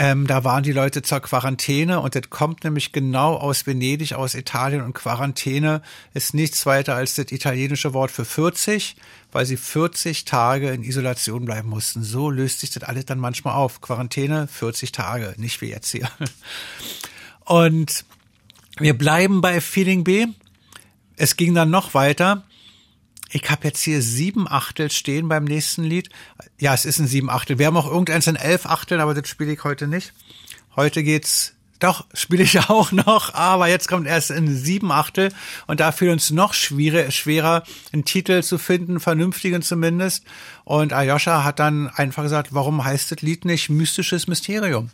ähm, da waren die Leute zur Quarantäne und das kommt nämlich genau aus Venedig, aus Italien. Und Quarantäne ist nichts weiter als das italienische Wort für 40, weil sie 40 Tage in Isolation bleiben mussten. So löst sich das alles dann manchmal auf. Quarantäne 40 Tage, nicht wie jetzt hier. Und wir bleiben bei Feeling B es ging dann noch weiter. Ich habe jetzt hier sieben Achtel stehen beim nächsten Lied. Ja, es ist ein sieben Achtel. Wir haben auch irgendeins in elf Achteln, aber das spiele ich heute nicht. Heute geht's doch, spiele ich auch noch, aber jetzt kommt erst in sieben Achtel und da fiel uns noch schwerer, schwerer, einen Titel zu finden, vernünftigen zumindest. Und Ayosha hat dann einfach gesagt, warum heißt das Lied nicht Mystisches Mysterium?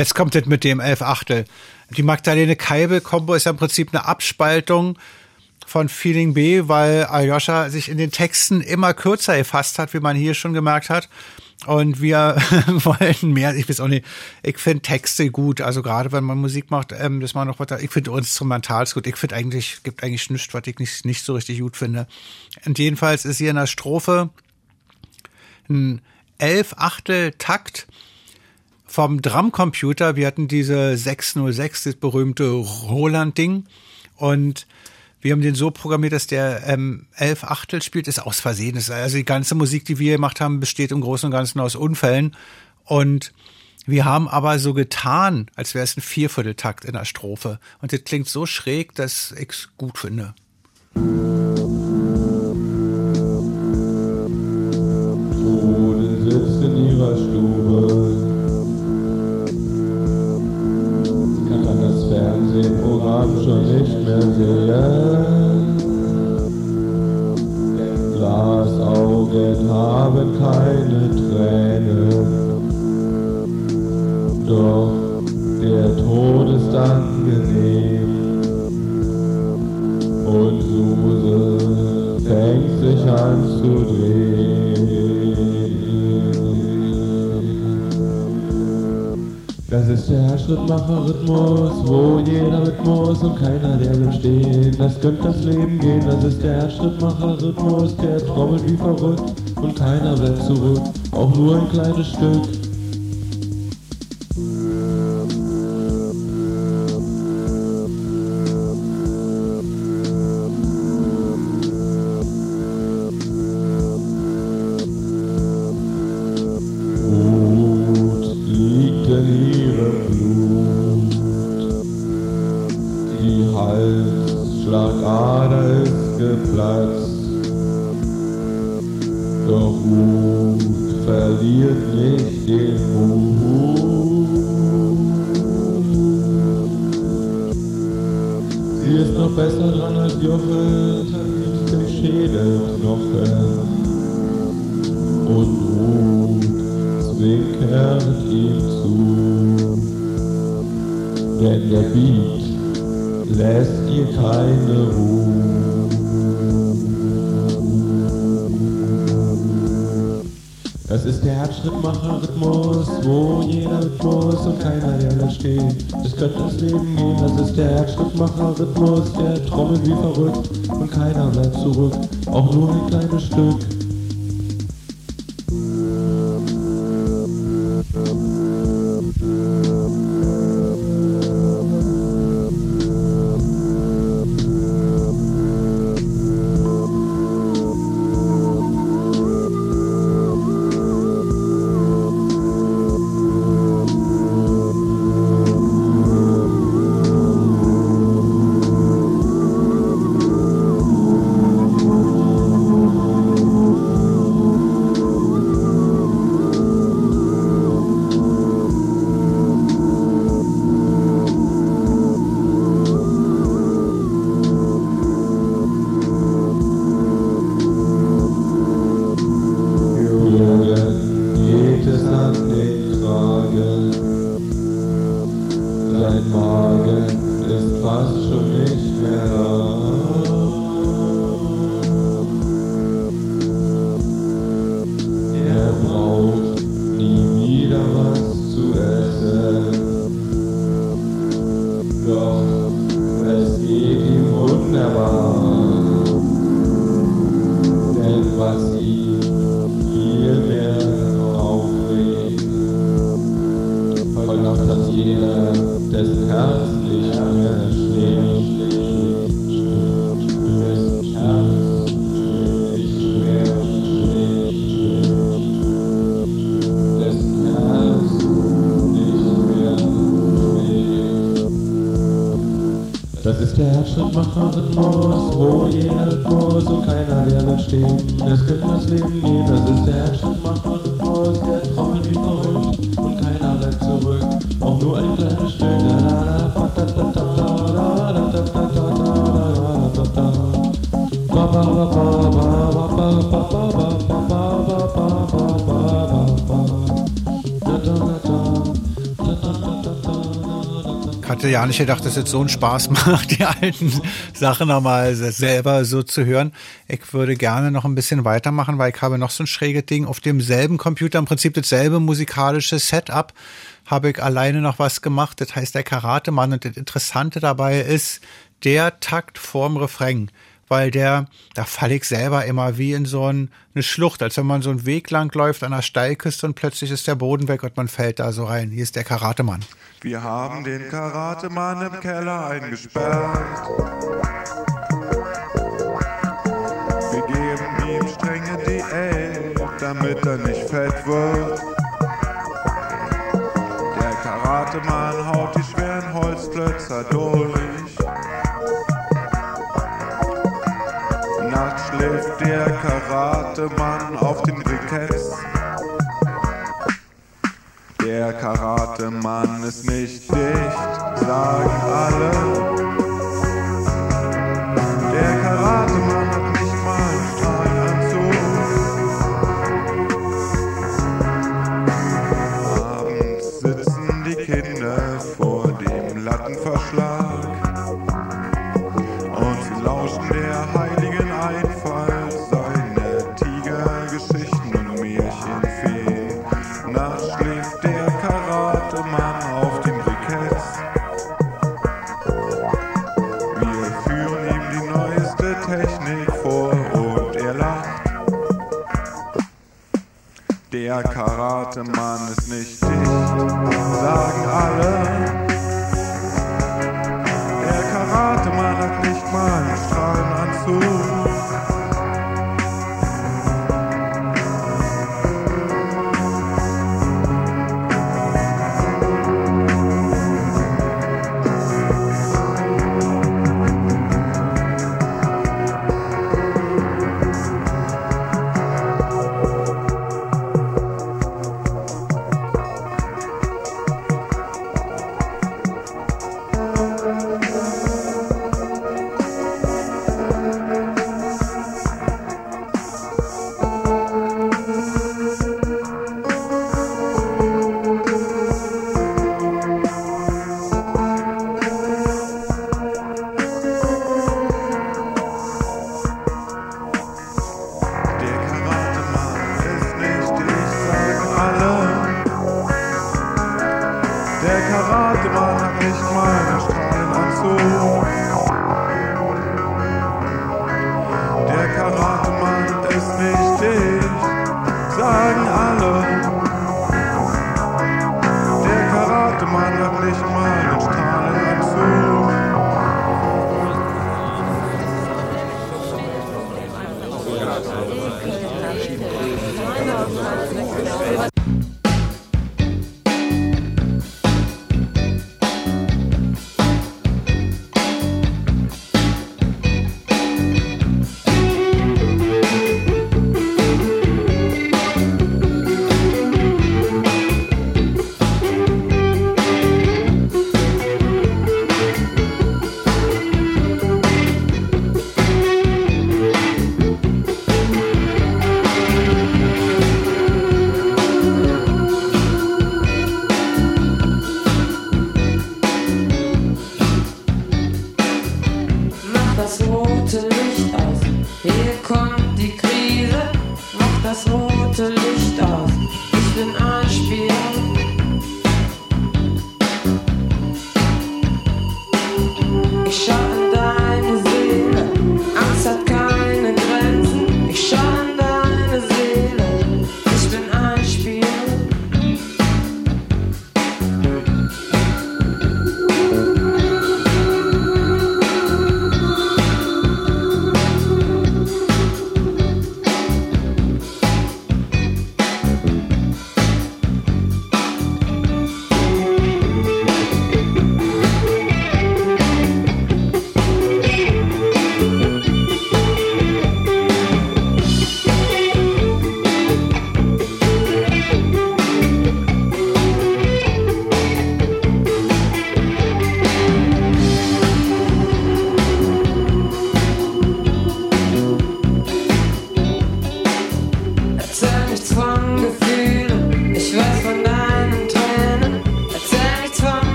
Jetzt kommt es mit dem 11 Achtel. Die Magdalene Keibe-Kombo ist ja im Prinzip eine Abspaltung von Feeling B, weil Aljoscha sich in den Texten immer kürzer gefasst hat, wie man hier schon gemerkt hat. Und wir wollten mehr, ich weiß auch nicht, ich finde Texte gut, also gerade wenn man Musik macht, ähm, dass man noch da- ich finde Instrumentals gut, ich finde eigentlich, gibt eigentlich nichts, was ich nicht, nicht so richtig gut finde. Und jedenfalls ist hier in der Strophe ein elf Achtel Takt vom Drumcomputer. Wir hatten diese 606, das berühmte Roland-Ding. Und wir haben den so programmiert, dass der ähm, elf Achtel spielt, ist aus Versehen. Ist also die ganze Musik, die wir gemacht haben, besteht im Großen und Ganzen aus Unfällen. Und wir haben aber so getan, als wäre es ein Viervierteltakt in der Strophe. Und das klingt so schräg, dass ich es gut finde. Verrückt und keiner bleibt zurück, auch nur ein kleines Stück. Ja nicht gedacht, dass es so einen Spaß macht, die alten Sachen nochmal selber so zu hören. Ich würde gerne noch ein bisschen weitermachen, weil ich habe noch so ein schräges Ding auf demselben Computer, im Prinzip dasselbe musikalische Setup, habe ich alleine noch was gemacht. Das heißt der Karatemann. Und das Interessante dabei ist der Takt vorm Refrain weil der, da falle ich selber immer wie in so ein, eine Schlucht, als wenn man so einen Weg lang läuft an einer Steilküste und plötzlich ist der Boden weg und man fällt da so rein. Hier ist der Karatemann. Wir haben den Karatemann im Keller eingesperrt. Wir geben ihm strenge Diät, damit er nicht fett wird. Der Karatemann haut die schweren Holzklötzer durch. Karatemann auf den Briketts. Der Karatemann ist nicht dicht, sagen alle. Der Karatemann Der Karatemann ist nicht dicht, sagen alle. Der Karatemann hat nicht mal einen Strahlenanzug.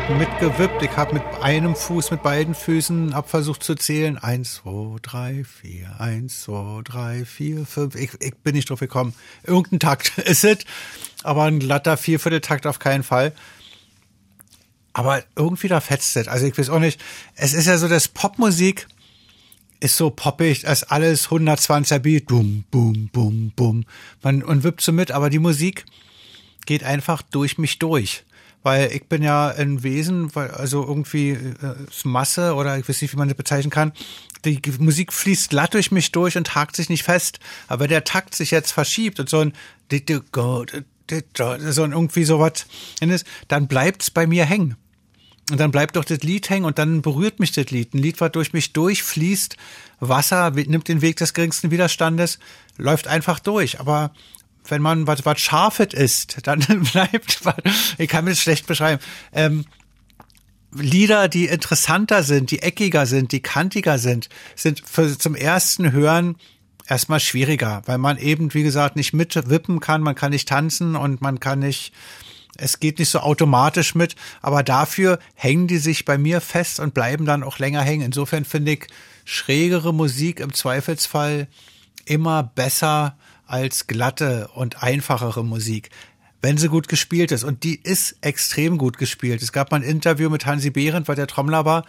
Habe mitgewippt. Ich habe mit einem Fuß, mit beiden Füßen, hab versucht zu zählen. Eins, zwei, drei, vier. Eins, zwei, drei, vier, fünf. Ich, ich bin nicht drauf gekommen. Irgendein Takt ist es, aber ein glatter Viervierteltakt auf keinen Fall. Aber irgendwie da fetzt es. Also ich weiß auch nicht. Es ist ja so, dass Popmusik ist so poppig, das ist alles 120er Beat, bum, bum, bum, bum. Man und wippt so mit, aber die Musik geht einfach durch mich durch. Weil ich bin ja ein Wesen, weil also irgendwie äh, Masse oder ich weiß nicht, wie man das bezeichnen kann. Die Musik fließt glatt durch mich durch und hakt sich nicht fest. Aber der Takt sich jetzt verschiebt und so ein so ein irgendwie sowas dann bleibt's bei mir hängen. Und dann bleibt doch das Lied hängen und dann berührt mich das Lied. Ein Lied, was durch mich durchfließt, Wasser nimmt den Weg des geringsten Widerstandes, läuft einfach durch. Aber wenn man was, was Scharfes isst, dann bleibt, ich kann mir das schlecht beschreiben, ähm, Lieder, die interessanter sind, die eckiger sind, die kantiger sind, sind für, zum ersten Hören erstmal schwieriger, weil man eben, wie gesagt, nicht mitwippen kann, man kann nicht tanzen und man kann nicht, es geht nicht so automatisch mit, aber dafür hängen die sich bei mir fest und bleiben dann auch länger hängen. Insofern finde ich schrägere Musik im Zweifelsfall immer besser als glatte und einfachere Musik, wenn sie gut gespielt ist. Und die ist extrem gut gespielt. Es gab mal ein Interview mit Hansi Behrendt, weil der Trommler war.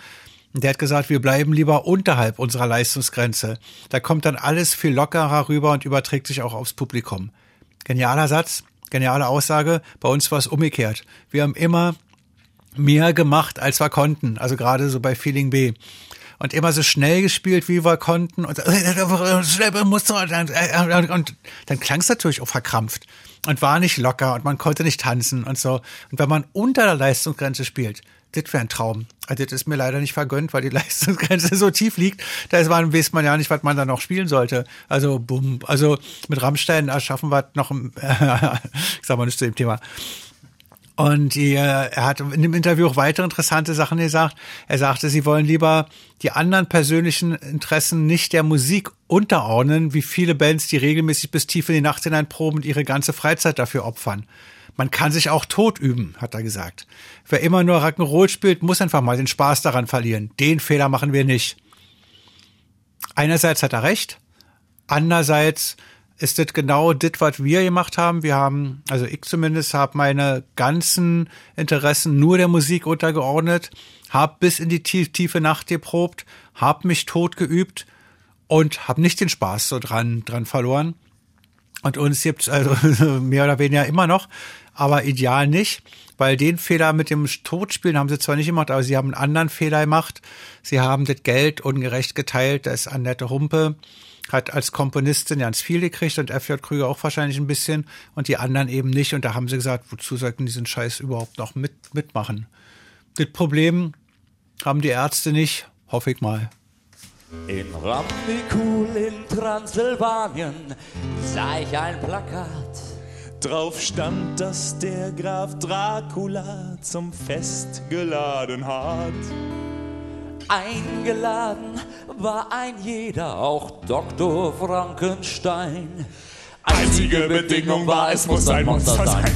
Der hat gesagt, wir bleiben lieber unterhalb unserer Leistungsgrenze. Da kommt dann alles viel lockerer rüber und überträgt sich auch aufs Publikum. Genialer Satz, geniale Aussage. Bei uns war es umgekehrt. Wir haben immer mehr gemacht, als wir konnten. Also gerade so bei Feeling B und immer so schnell gespielt, wie wir konnten und, und dann klang es natürlich auch verkrampft und war nicht locker und man konnte nicht tanzen und so. Und wenn man unter der Leistungsgrenze spielt, das wäre ein Traum. Also das ist mir leider nicht vergönnt, weil die Leistungsgrenze so tief liegt. Da weiß man ja nicht, was man da noch spielen sollte. Also bumm, also mit Rammstein erschaffen wir noch, ich sag mal nicht zu dem Thema. Und die, äh, er hat in dem Interview auch weitere interessante Sachen gesagt. Er sagte, sie wollen lieber die anderen persönlichen Interessen nicht der Musik unterordnen, wie viele Bands, die regelmäßig bis tief in die Nacht hinein proben und ihre ganze Freizeit dafür opfern. Man kann sich auch tot üben, hat er gesagt. Wer immer nur Rock'n'Roll spielt, muss einfach mal den Spaß daran verlieren. Den Fehler machen wir nicht. Einerseits hat er recht, andererseits ist das genau das, was wir gemacht haben. Wir haben, also ich zumindest, habe meine ganzen Interessen nur der Musik untergeordnet, habe bis in die tief, tiefe Nacht geprobt, habe mich tot geübt und habe nicht den Spaß so dran, dran verloren. Und uns gibt's also mehr oder weniger immer noch, aber ideal nicht, weil den Fehler mit dem Totspielen haben sie zwar nicht gemacht, aber sie haben einen anderen Fehler gemacht. Sie haben das Geld ungerecht geteilt. Da ist Annette Humpe hat als Komponistin ganz viel gekriegt und FJ Krüger auch wahrscheinlich ein bisschen und die anderen eben nicht. Und da haben sie gesagt, wozu sollten diesen Scheiß überhaupt noch mit, mitmachen? Das Problem haben die Ärzte nicht, hoffe ich mal. In Rampikul in Transsilvanien sah ich ein Plakat. Drauf stand, dass der Graf Dracula zum Fest geladen hat. Eingeladen war ein jeder, auch Dr. Frankenstein. Einzige Bedingung war, es muss ein Monster sein.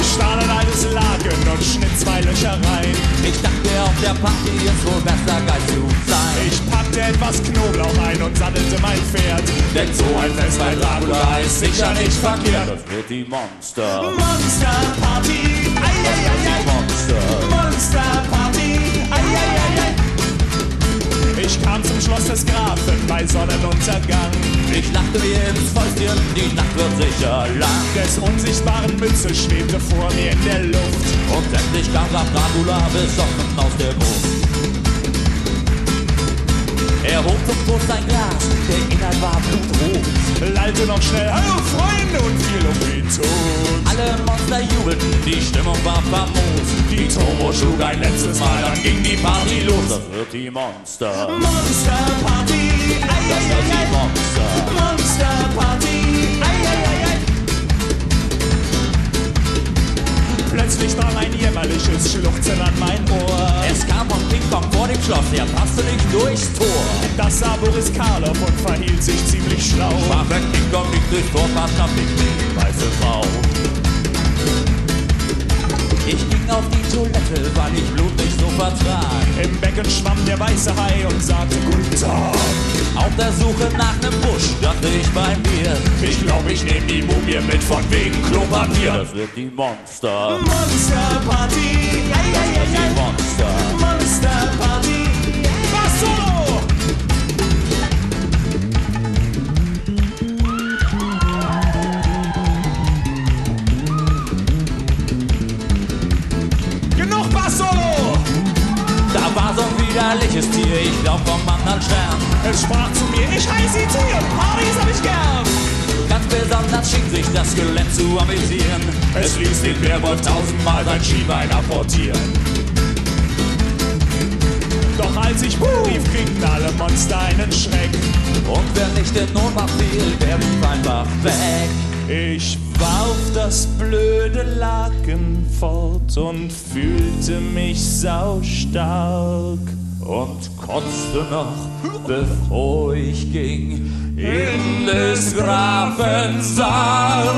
Ich stahl ein altes Laken und schnitt zwei Löcher rein. Ich dachte, auf der Party ist wohl besser Geist zu sein. Ich packte etwas Knoblauch ein und sattelte mein Pferd. Denn so ein Fest bei Dracula ist sicher nicht verkehrt. Das wird die Monster. Monster Party, ei, ei, ei, ei. Monster. Monster Party, ei, ei, ei. Ich kam zum Schloss des Grafen bei Sonnenuntergang. Ich lachte mir ins Fäustchen, die Nacht wird sicher lang. Des unsichtbaren Mütze schwebte vor mir in der Luft. Und endlich kam Dracula besoffen aus der Gruft. Er hob zum Toast ein Glas, der Inhalt war blutrot. Lallte noch schnell, hallo Freunde, und fiel um den Tod. Alle Monster jubelten, die Stimmung war famos. Die Turbo schlug ein letztes Mal, dann ging die Party los. Das wird die Monster. Monster Party, ei, Das ei, wird ei, die ei. Monster. Monster Party, Plötzlich war ein jämmerliches Schluchzen an mein Ohr. Es kam von King Kong vor dem Schloss, er passte nicht durchs Tor. Das sah Boris Karloff und verhielt sich ziemlich schlau. Sprach wenn King Kong nicht durchs Tor passt, dann bin ich weiße Frau. Ich ging auf die Toilette, weil ich Blut nicht so vertrag. Im Becken schwamm der weiße Hai und sagte Guten Tag. Auf der Suche nach nem Busch dachte ich bei mir. Ich glaub, ich nehm die Mumie mit von wegen Klopapier. Das wird die Monster. Monster Party, ei, ei, Das wird ei, die. Monster. Monster Party, was solo? Genug Bass Solo! Da war so ein widerliches Tier, ich glaub vom anderen Stern. Es sprach zu mir, ich heiße Tier, Partys hab ich gern. Ganz besonders schien sich das Skelett zu amüsieren. Es ließ den Werwolf tausendmal sein Skibein apportieren. Doch als ich Buh rief, kriegten alle Monster einen Schreck. Und wer nicht in Ohnmacht fiel, der lief einfach weg. Ich warf das blöde Laken fort und fühlte mich saustark. Und kotzte noch, bevor ich ging, in des Grafen Sarg.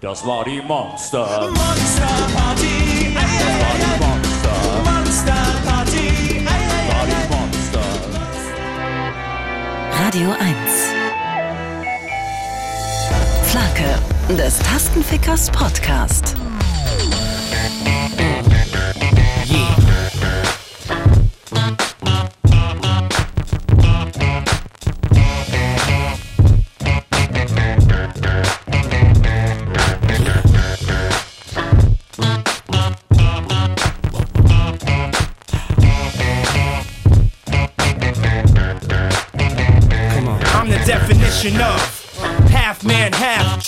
Das war die Monster. Monster Party, ei, Das war die Monster. ei. Monster Party, ei, ei, War ei, die ei. Monster. Radio 1. Flake des Tastenfickers Podcast.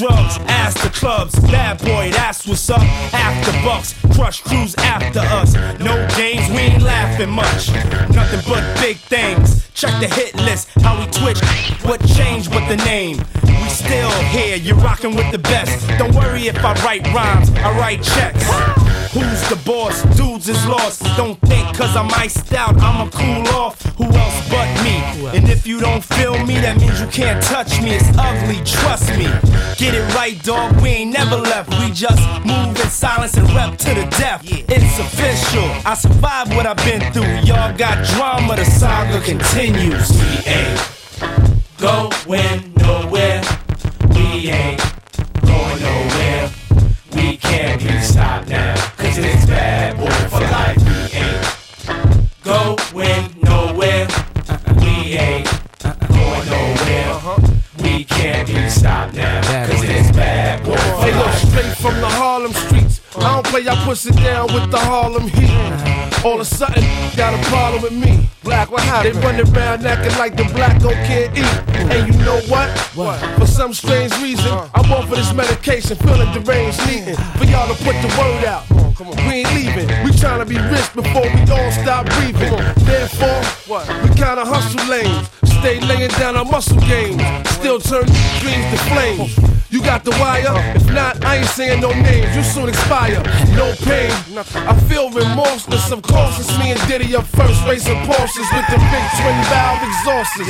Drugs. The clubs, bad boy, that's what's up. After bucks, crush crews after us. No games, we ain't laughing much. Nothing but big things. Check the hit list, how we twitch. What changed but the name? We still here, you're rocking with the best. Don't worry if I write rhymes, I write checks. Who's the boss? Dudes is lost. Don't think cause I'm iced out, I'ma cool off. Who else but me? And if you don't feel me, that means you can't touch me. It's ugly, trust me. Get it right, dog. We ain't never left. We just move in silence and rep to the death. It's official. I survived what I've been through. Y'all got drama, the saga continues. We ain't going nowhere. We ain't going nowhere. We can't be stopped now, cause it's bad boy for life. We ain't going nowhere. We ain't going nowhere. We can't be stopped now, cause it's bad boy for Hey, look, straight from the Harlem streets. I don't play, I push it down with the Harlem heat. All of a sudden, got a problem with me. Black, what happened? They run around acting like the black don't can't eat. And you know what? What? For some strange reason, I'm off of this medication, feeling deranged, needing for y'all to put the word out. We ain't leaving. We tryna be rich before we all stop breathing. Therefore, what? We kinda hustle lanes. stay laying down on muscle games. Still turn dreams to flames. You got the wire? If not, I ain't saying no names. You soon expire. No pain. I feel remorseless. It's me and Diddy up first, racing Porsches with the big twin valve exhausts.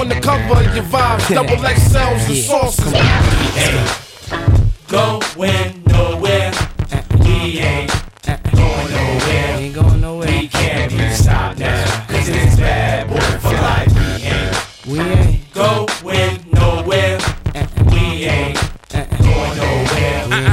On the cover of your vibes, double XLs and sauces. Going nowhere. We ain't going nowhere. We can't be stopped now. Cause it's bad boy for life. We ain't We ain't going nowhere. We ain't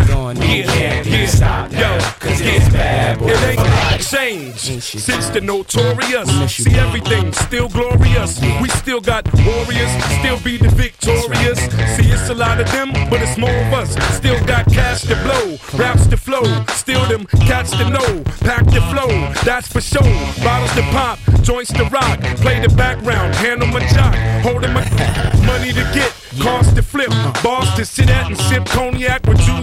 going nowhere. we can't be stopped now. Cause it's bad boy for life. changed since the notorious. See everything still glorious. We still got warriors, still be the victorious. See it's a lot of them, but it's more cash to blow, raps to flow, steal them cats to know. Pack the flow, that's for sure. Bottles to pop, joints to rock. Play the background, handle my jock, holding my money to get. Cars to flip, bars to sit at and sip cognac with drip,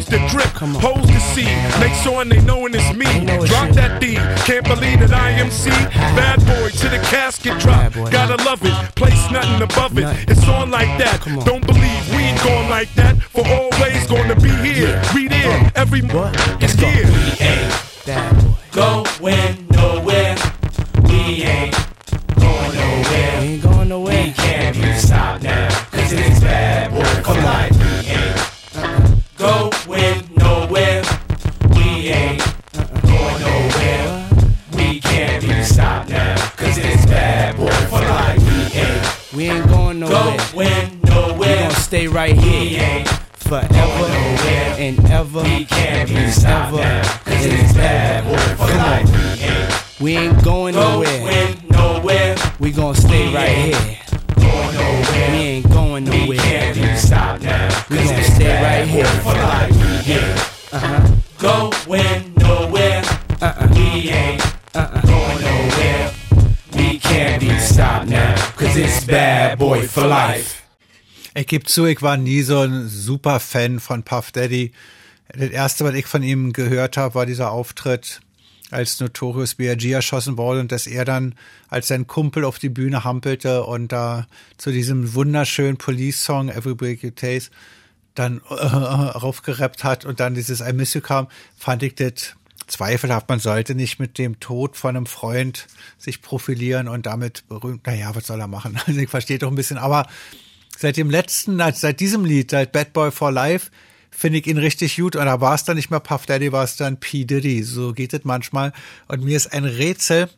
hoes to see. Make sure they knowin' it's me. Drop that D, can't believe that I am C. Bad boy to the casket drop. Gotta love it, place nothing above it. It's on like that. Don't believe we ain't going like that. For always gonna be here. We there every month. It's here. Bad boy. Going nowhere. right here. Forever and ever He can't and ever for life. We ain't going nowhere. We gon' stay right here. We ain't going nowhere. We can't gon' stay right here. Uh-huh. Going nowhere. Uh-uh. uh-uh. We ain't uh-uh. going nowhere. We can't be stopped now. Cause it's bad boy for life. Ich gebe zu, ich war nie so ein super Fan von Puff Daddy. Das erste, was ich von ihm gehört habe, war dieser Auftritt, als Notorious B.I.G. erschossen wurde und dass er dann als sein Kumpel auf die Bühne hampelte und da zu diesem wunderschönen Police-Song Every Break You Taste dann äh, raufgerappt hat und dann dieses I Miss You kam, fand ich das zweifelhaft. Man sollte nicht mit dem Tod von einem Freund sich profilieren und damit berühmt. Naja, was soll er machen? Also ich verstehe doch ein bisschen, aber seit dem letzten, seit diesem Lied, seit Bad Boy for Life, finde ich ihn richtig gut. Und da war es dann nicht mehr Puff Daddy, war es dann P. Diddy. So geht es manchmal. Und mir ist ein Rätsel,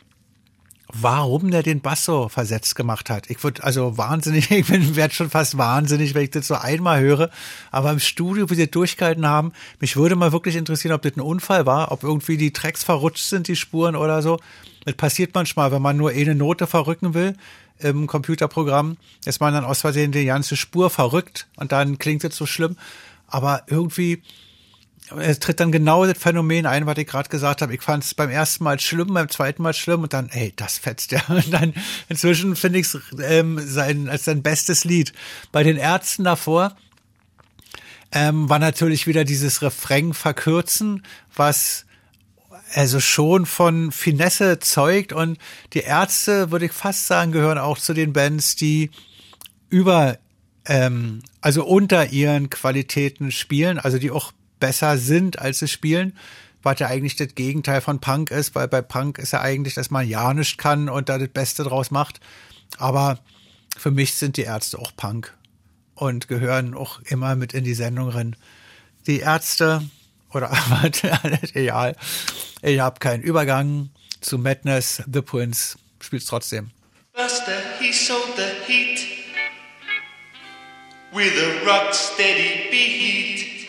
warum der den Bass so versetzt gemacht hat. Ich würde also wahnsinnig, ich bin werd schon fast wahnsinnig, wenn ich das so einmal höre. Aber im Studio, wie sie durchgehalten haben, mich würde mal wirklich interessieren, ob das ein Unfall war, ob irgendwie die Tracks verrutscht sind, die Spuren oder so. Das passiert manchmal, wenn man nur eine Note verrücken will im Computerprogramm, ist man dann aus Versehen die ganze Spur verrückt und dann klingt es so schlimm. Aber irgendwie, es tritt dann genau das Phänomen ein, was ich gerade gesagt habe. Ich fand es beim ersten Mal schlimm, beim zweiten Mal schlimm und dann, ey, das fetzt ja. Und dann inzwischen finde ich es ähm, sein, als sein bestes Lied. Bei den Ärzten davor ähm, war natürlich wieder dieses Refrain verkürzen, was also schon von Finesse zeugt und die Ärzte, würde ich fast sagen, gehören auch zu den Bands, die über, ähm, also unter ihren Qualitäten spielen, also die auch besser sind, als sie spielen, was ja eigentlich das Gegenteil von Punk ist, weil bei Punk ist ja eigentlich, dass man ja nicht kann und da das Beste draus macht. Aber für mich sind die Ärzte auch Punk und gehören auch immer mit in die Sendung rein. Die Ärzte oder egal. Ich habe keinen Übergang zu Madness. The Prince spielt's trotzdem. Buster, he sold the heat with a rock steady beat.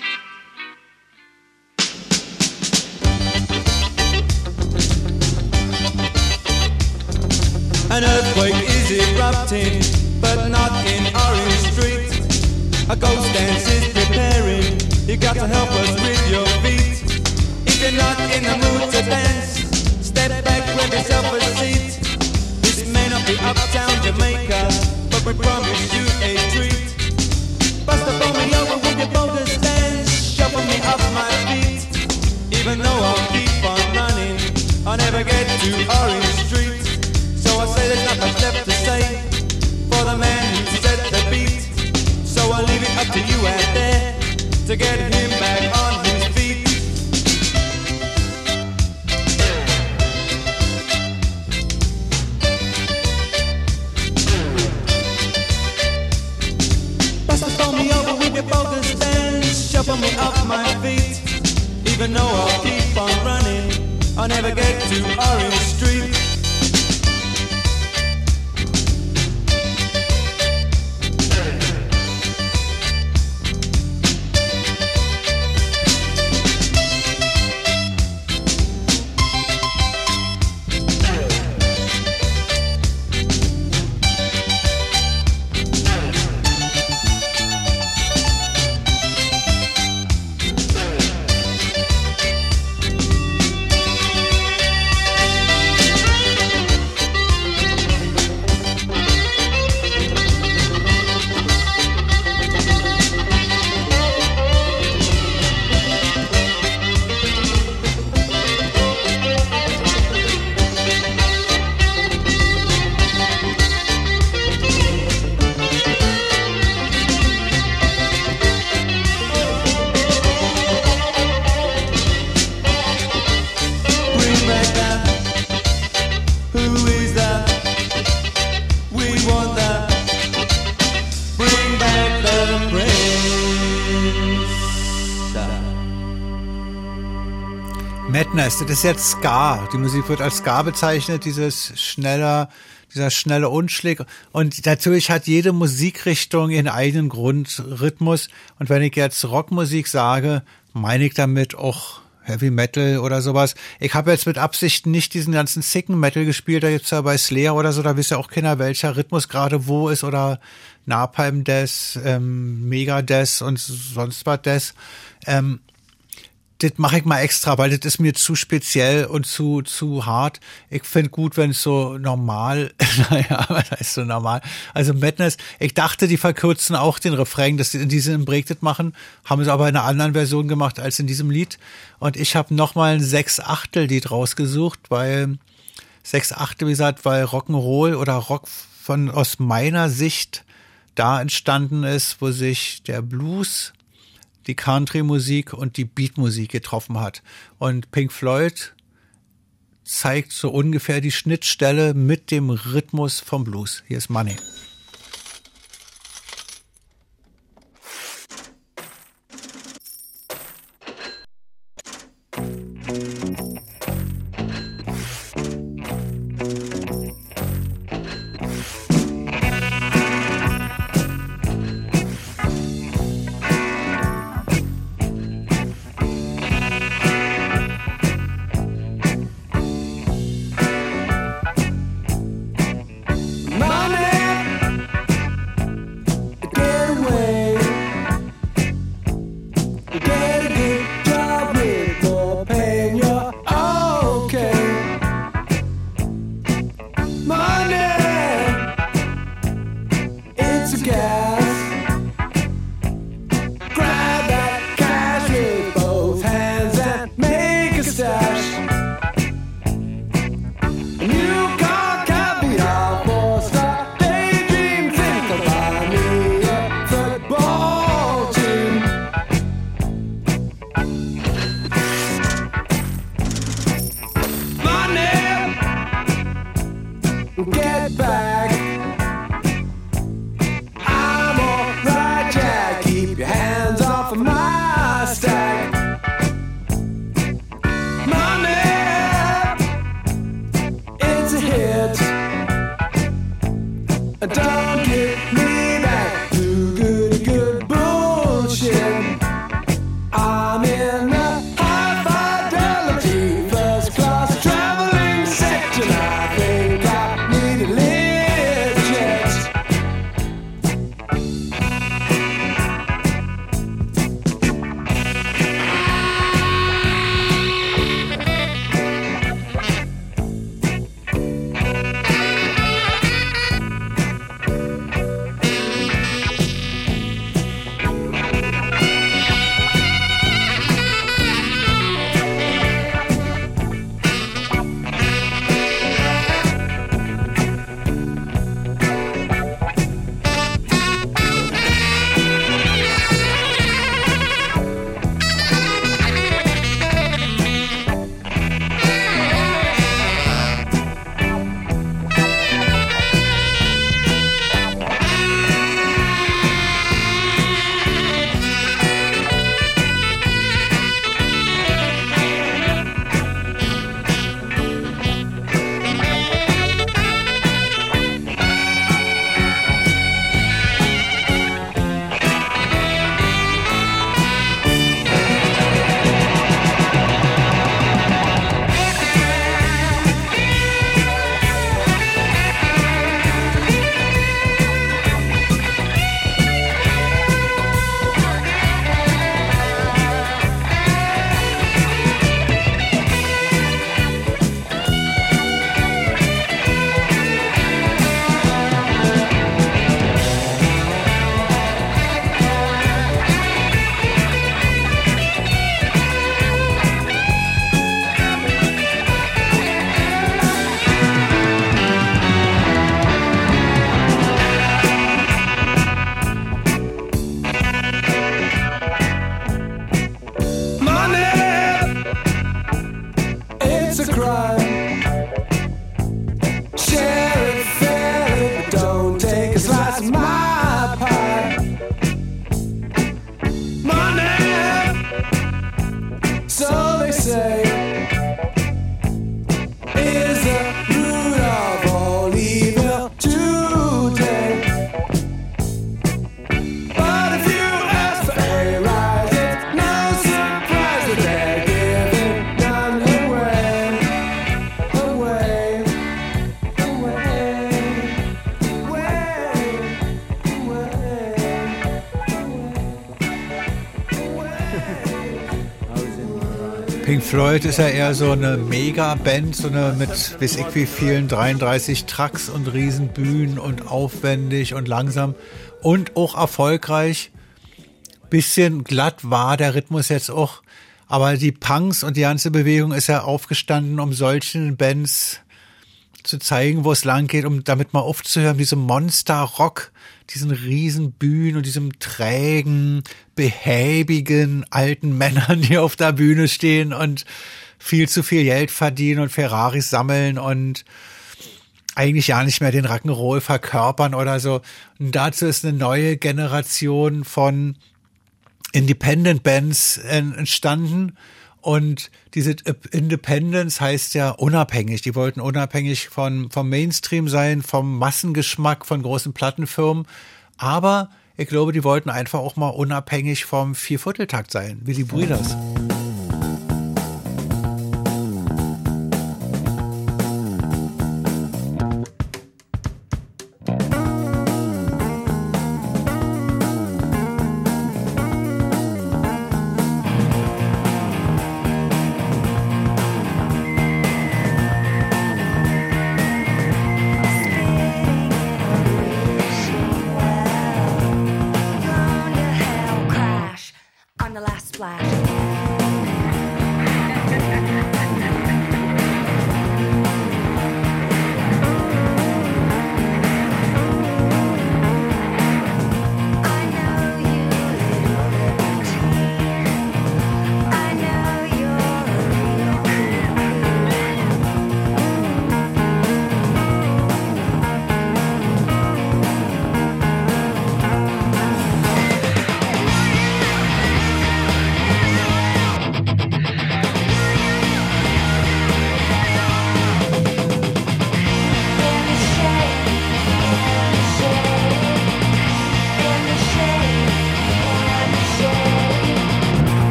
An earthquake is erupting, but not in Orange Street. A ghost dance is preparing. You got to help us with your feet. If you're not in the mood to dance, step back, grab yourself a seat. This may not be uptown Jamaica, but we promise you a treat. Bust up on me over with your boldest dance, shuffle me off my feet. Even though I'll keep on running, I'll never get to Orange Street. So I say there's not much left to say for the man who set the beat. So I'll leave it up to you and them get him back on his feet. Buster throw me over with your bogus dance, shuffle me off my feet. Even though I'll keep on running, I'll never get to Orange das ist jetzt Ska. Die Musik wird als Ska bezeichnet, dieses schneller, dieser schnelle Unschlag. Und natürlich hat jede Musikrichtung ihren eigenen Grundrhythmus. Und wenn ich jetzt Rockmusik sage, meine ich damit auch Heavy Metal oder sowas. Ich habe jetzt mit Absicht nicht diesen ganzen sicken Metal gespielt, da gibt's ja bei Slayer oder so, da wisst ja auch keiner, welcher Rhythmus gerade wo ist oder Napalm Death, ähm, Megadeth und sonst was Death. Ähm, das mache ich mal extra, weil das ist mir zu speziell und zu zu hart. Ich finde gut, wenn es so normal, naja, was heißt so normal? Also Madness, ich dachte, die verkürzen auch den Refrain, dass die in diesem Breakted machen, haben es aber in einer anderen Version gemacht als in diesem Lied. Und ich habe nochmal ein sechs Achtel Lied rausgesucht, weil sechs Achtel, wie gesagt, weil Rock'n'Roll oder Rock von aus meiner Sicht da entstanden ist, wo sich der Blues die Country-Musik und die Beat-Musik getroffen hat. Und Pink Floyd zeigt so ungefähr die Schnittstelle mit dem Rhythmus vom Blues. Hier ist Money. Floyd ist ja eher so eine Mega-Band, so eine mit bis ich wie vielen 33 Trucks und Riesenbühnen und aufwendig und langsam und auch erfolgreich. Bisschen glatt war der Rhythmus jetzt auch, aber die Punks und die ganze Bewegung ist ja aufgestanden, um solchen Bands zu zeigen, wo es lang geht, um damit mal aufzuhören, diesem Monster-Rock, diesen riesen Bühnen und diesem trägen, behäbigen alten Männern, die auf der Bühne stehen und viel zu viel Geld verdienen und Ferraris sammeln und eigentlich ja nicht mehr den Rock'n'Roll verkörpern oder so. Und dazu ist eine neue Generation von Independent Bands entstanden. Und diese Independence heißt ja unabhängig. Die wollten unabhängig von, vom Mainstream sein, vom Massengeschmack von großen Plattenfirmen. Aber ich glaube, die wollten einfach auch mal unabhängig vom Viervierteltakt sein, wie die Brüders.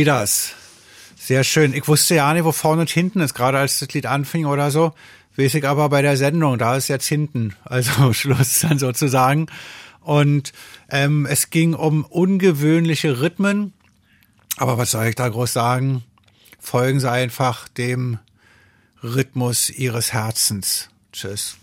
Breeders. Sehr schön. Ich wusste ja nicht, wo vorne und hinten ist, gerade als das Lied anfing oder so. Weiß ich aber bei der Sendung, da ist jetzt hinten. Also Schluss dann sozusagen. Und ähm, es ging um ungewöhnliche Rhythmen. Aber was soll ich da groß sagen? Folgen Sie einfach dem Rhythmus Ihres Herzens. Tschüss.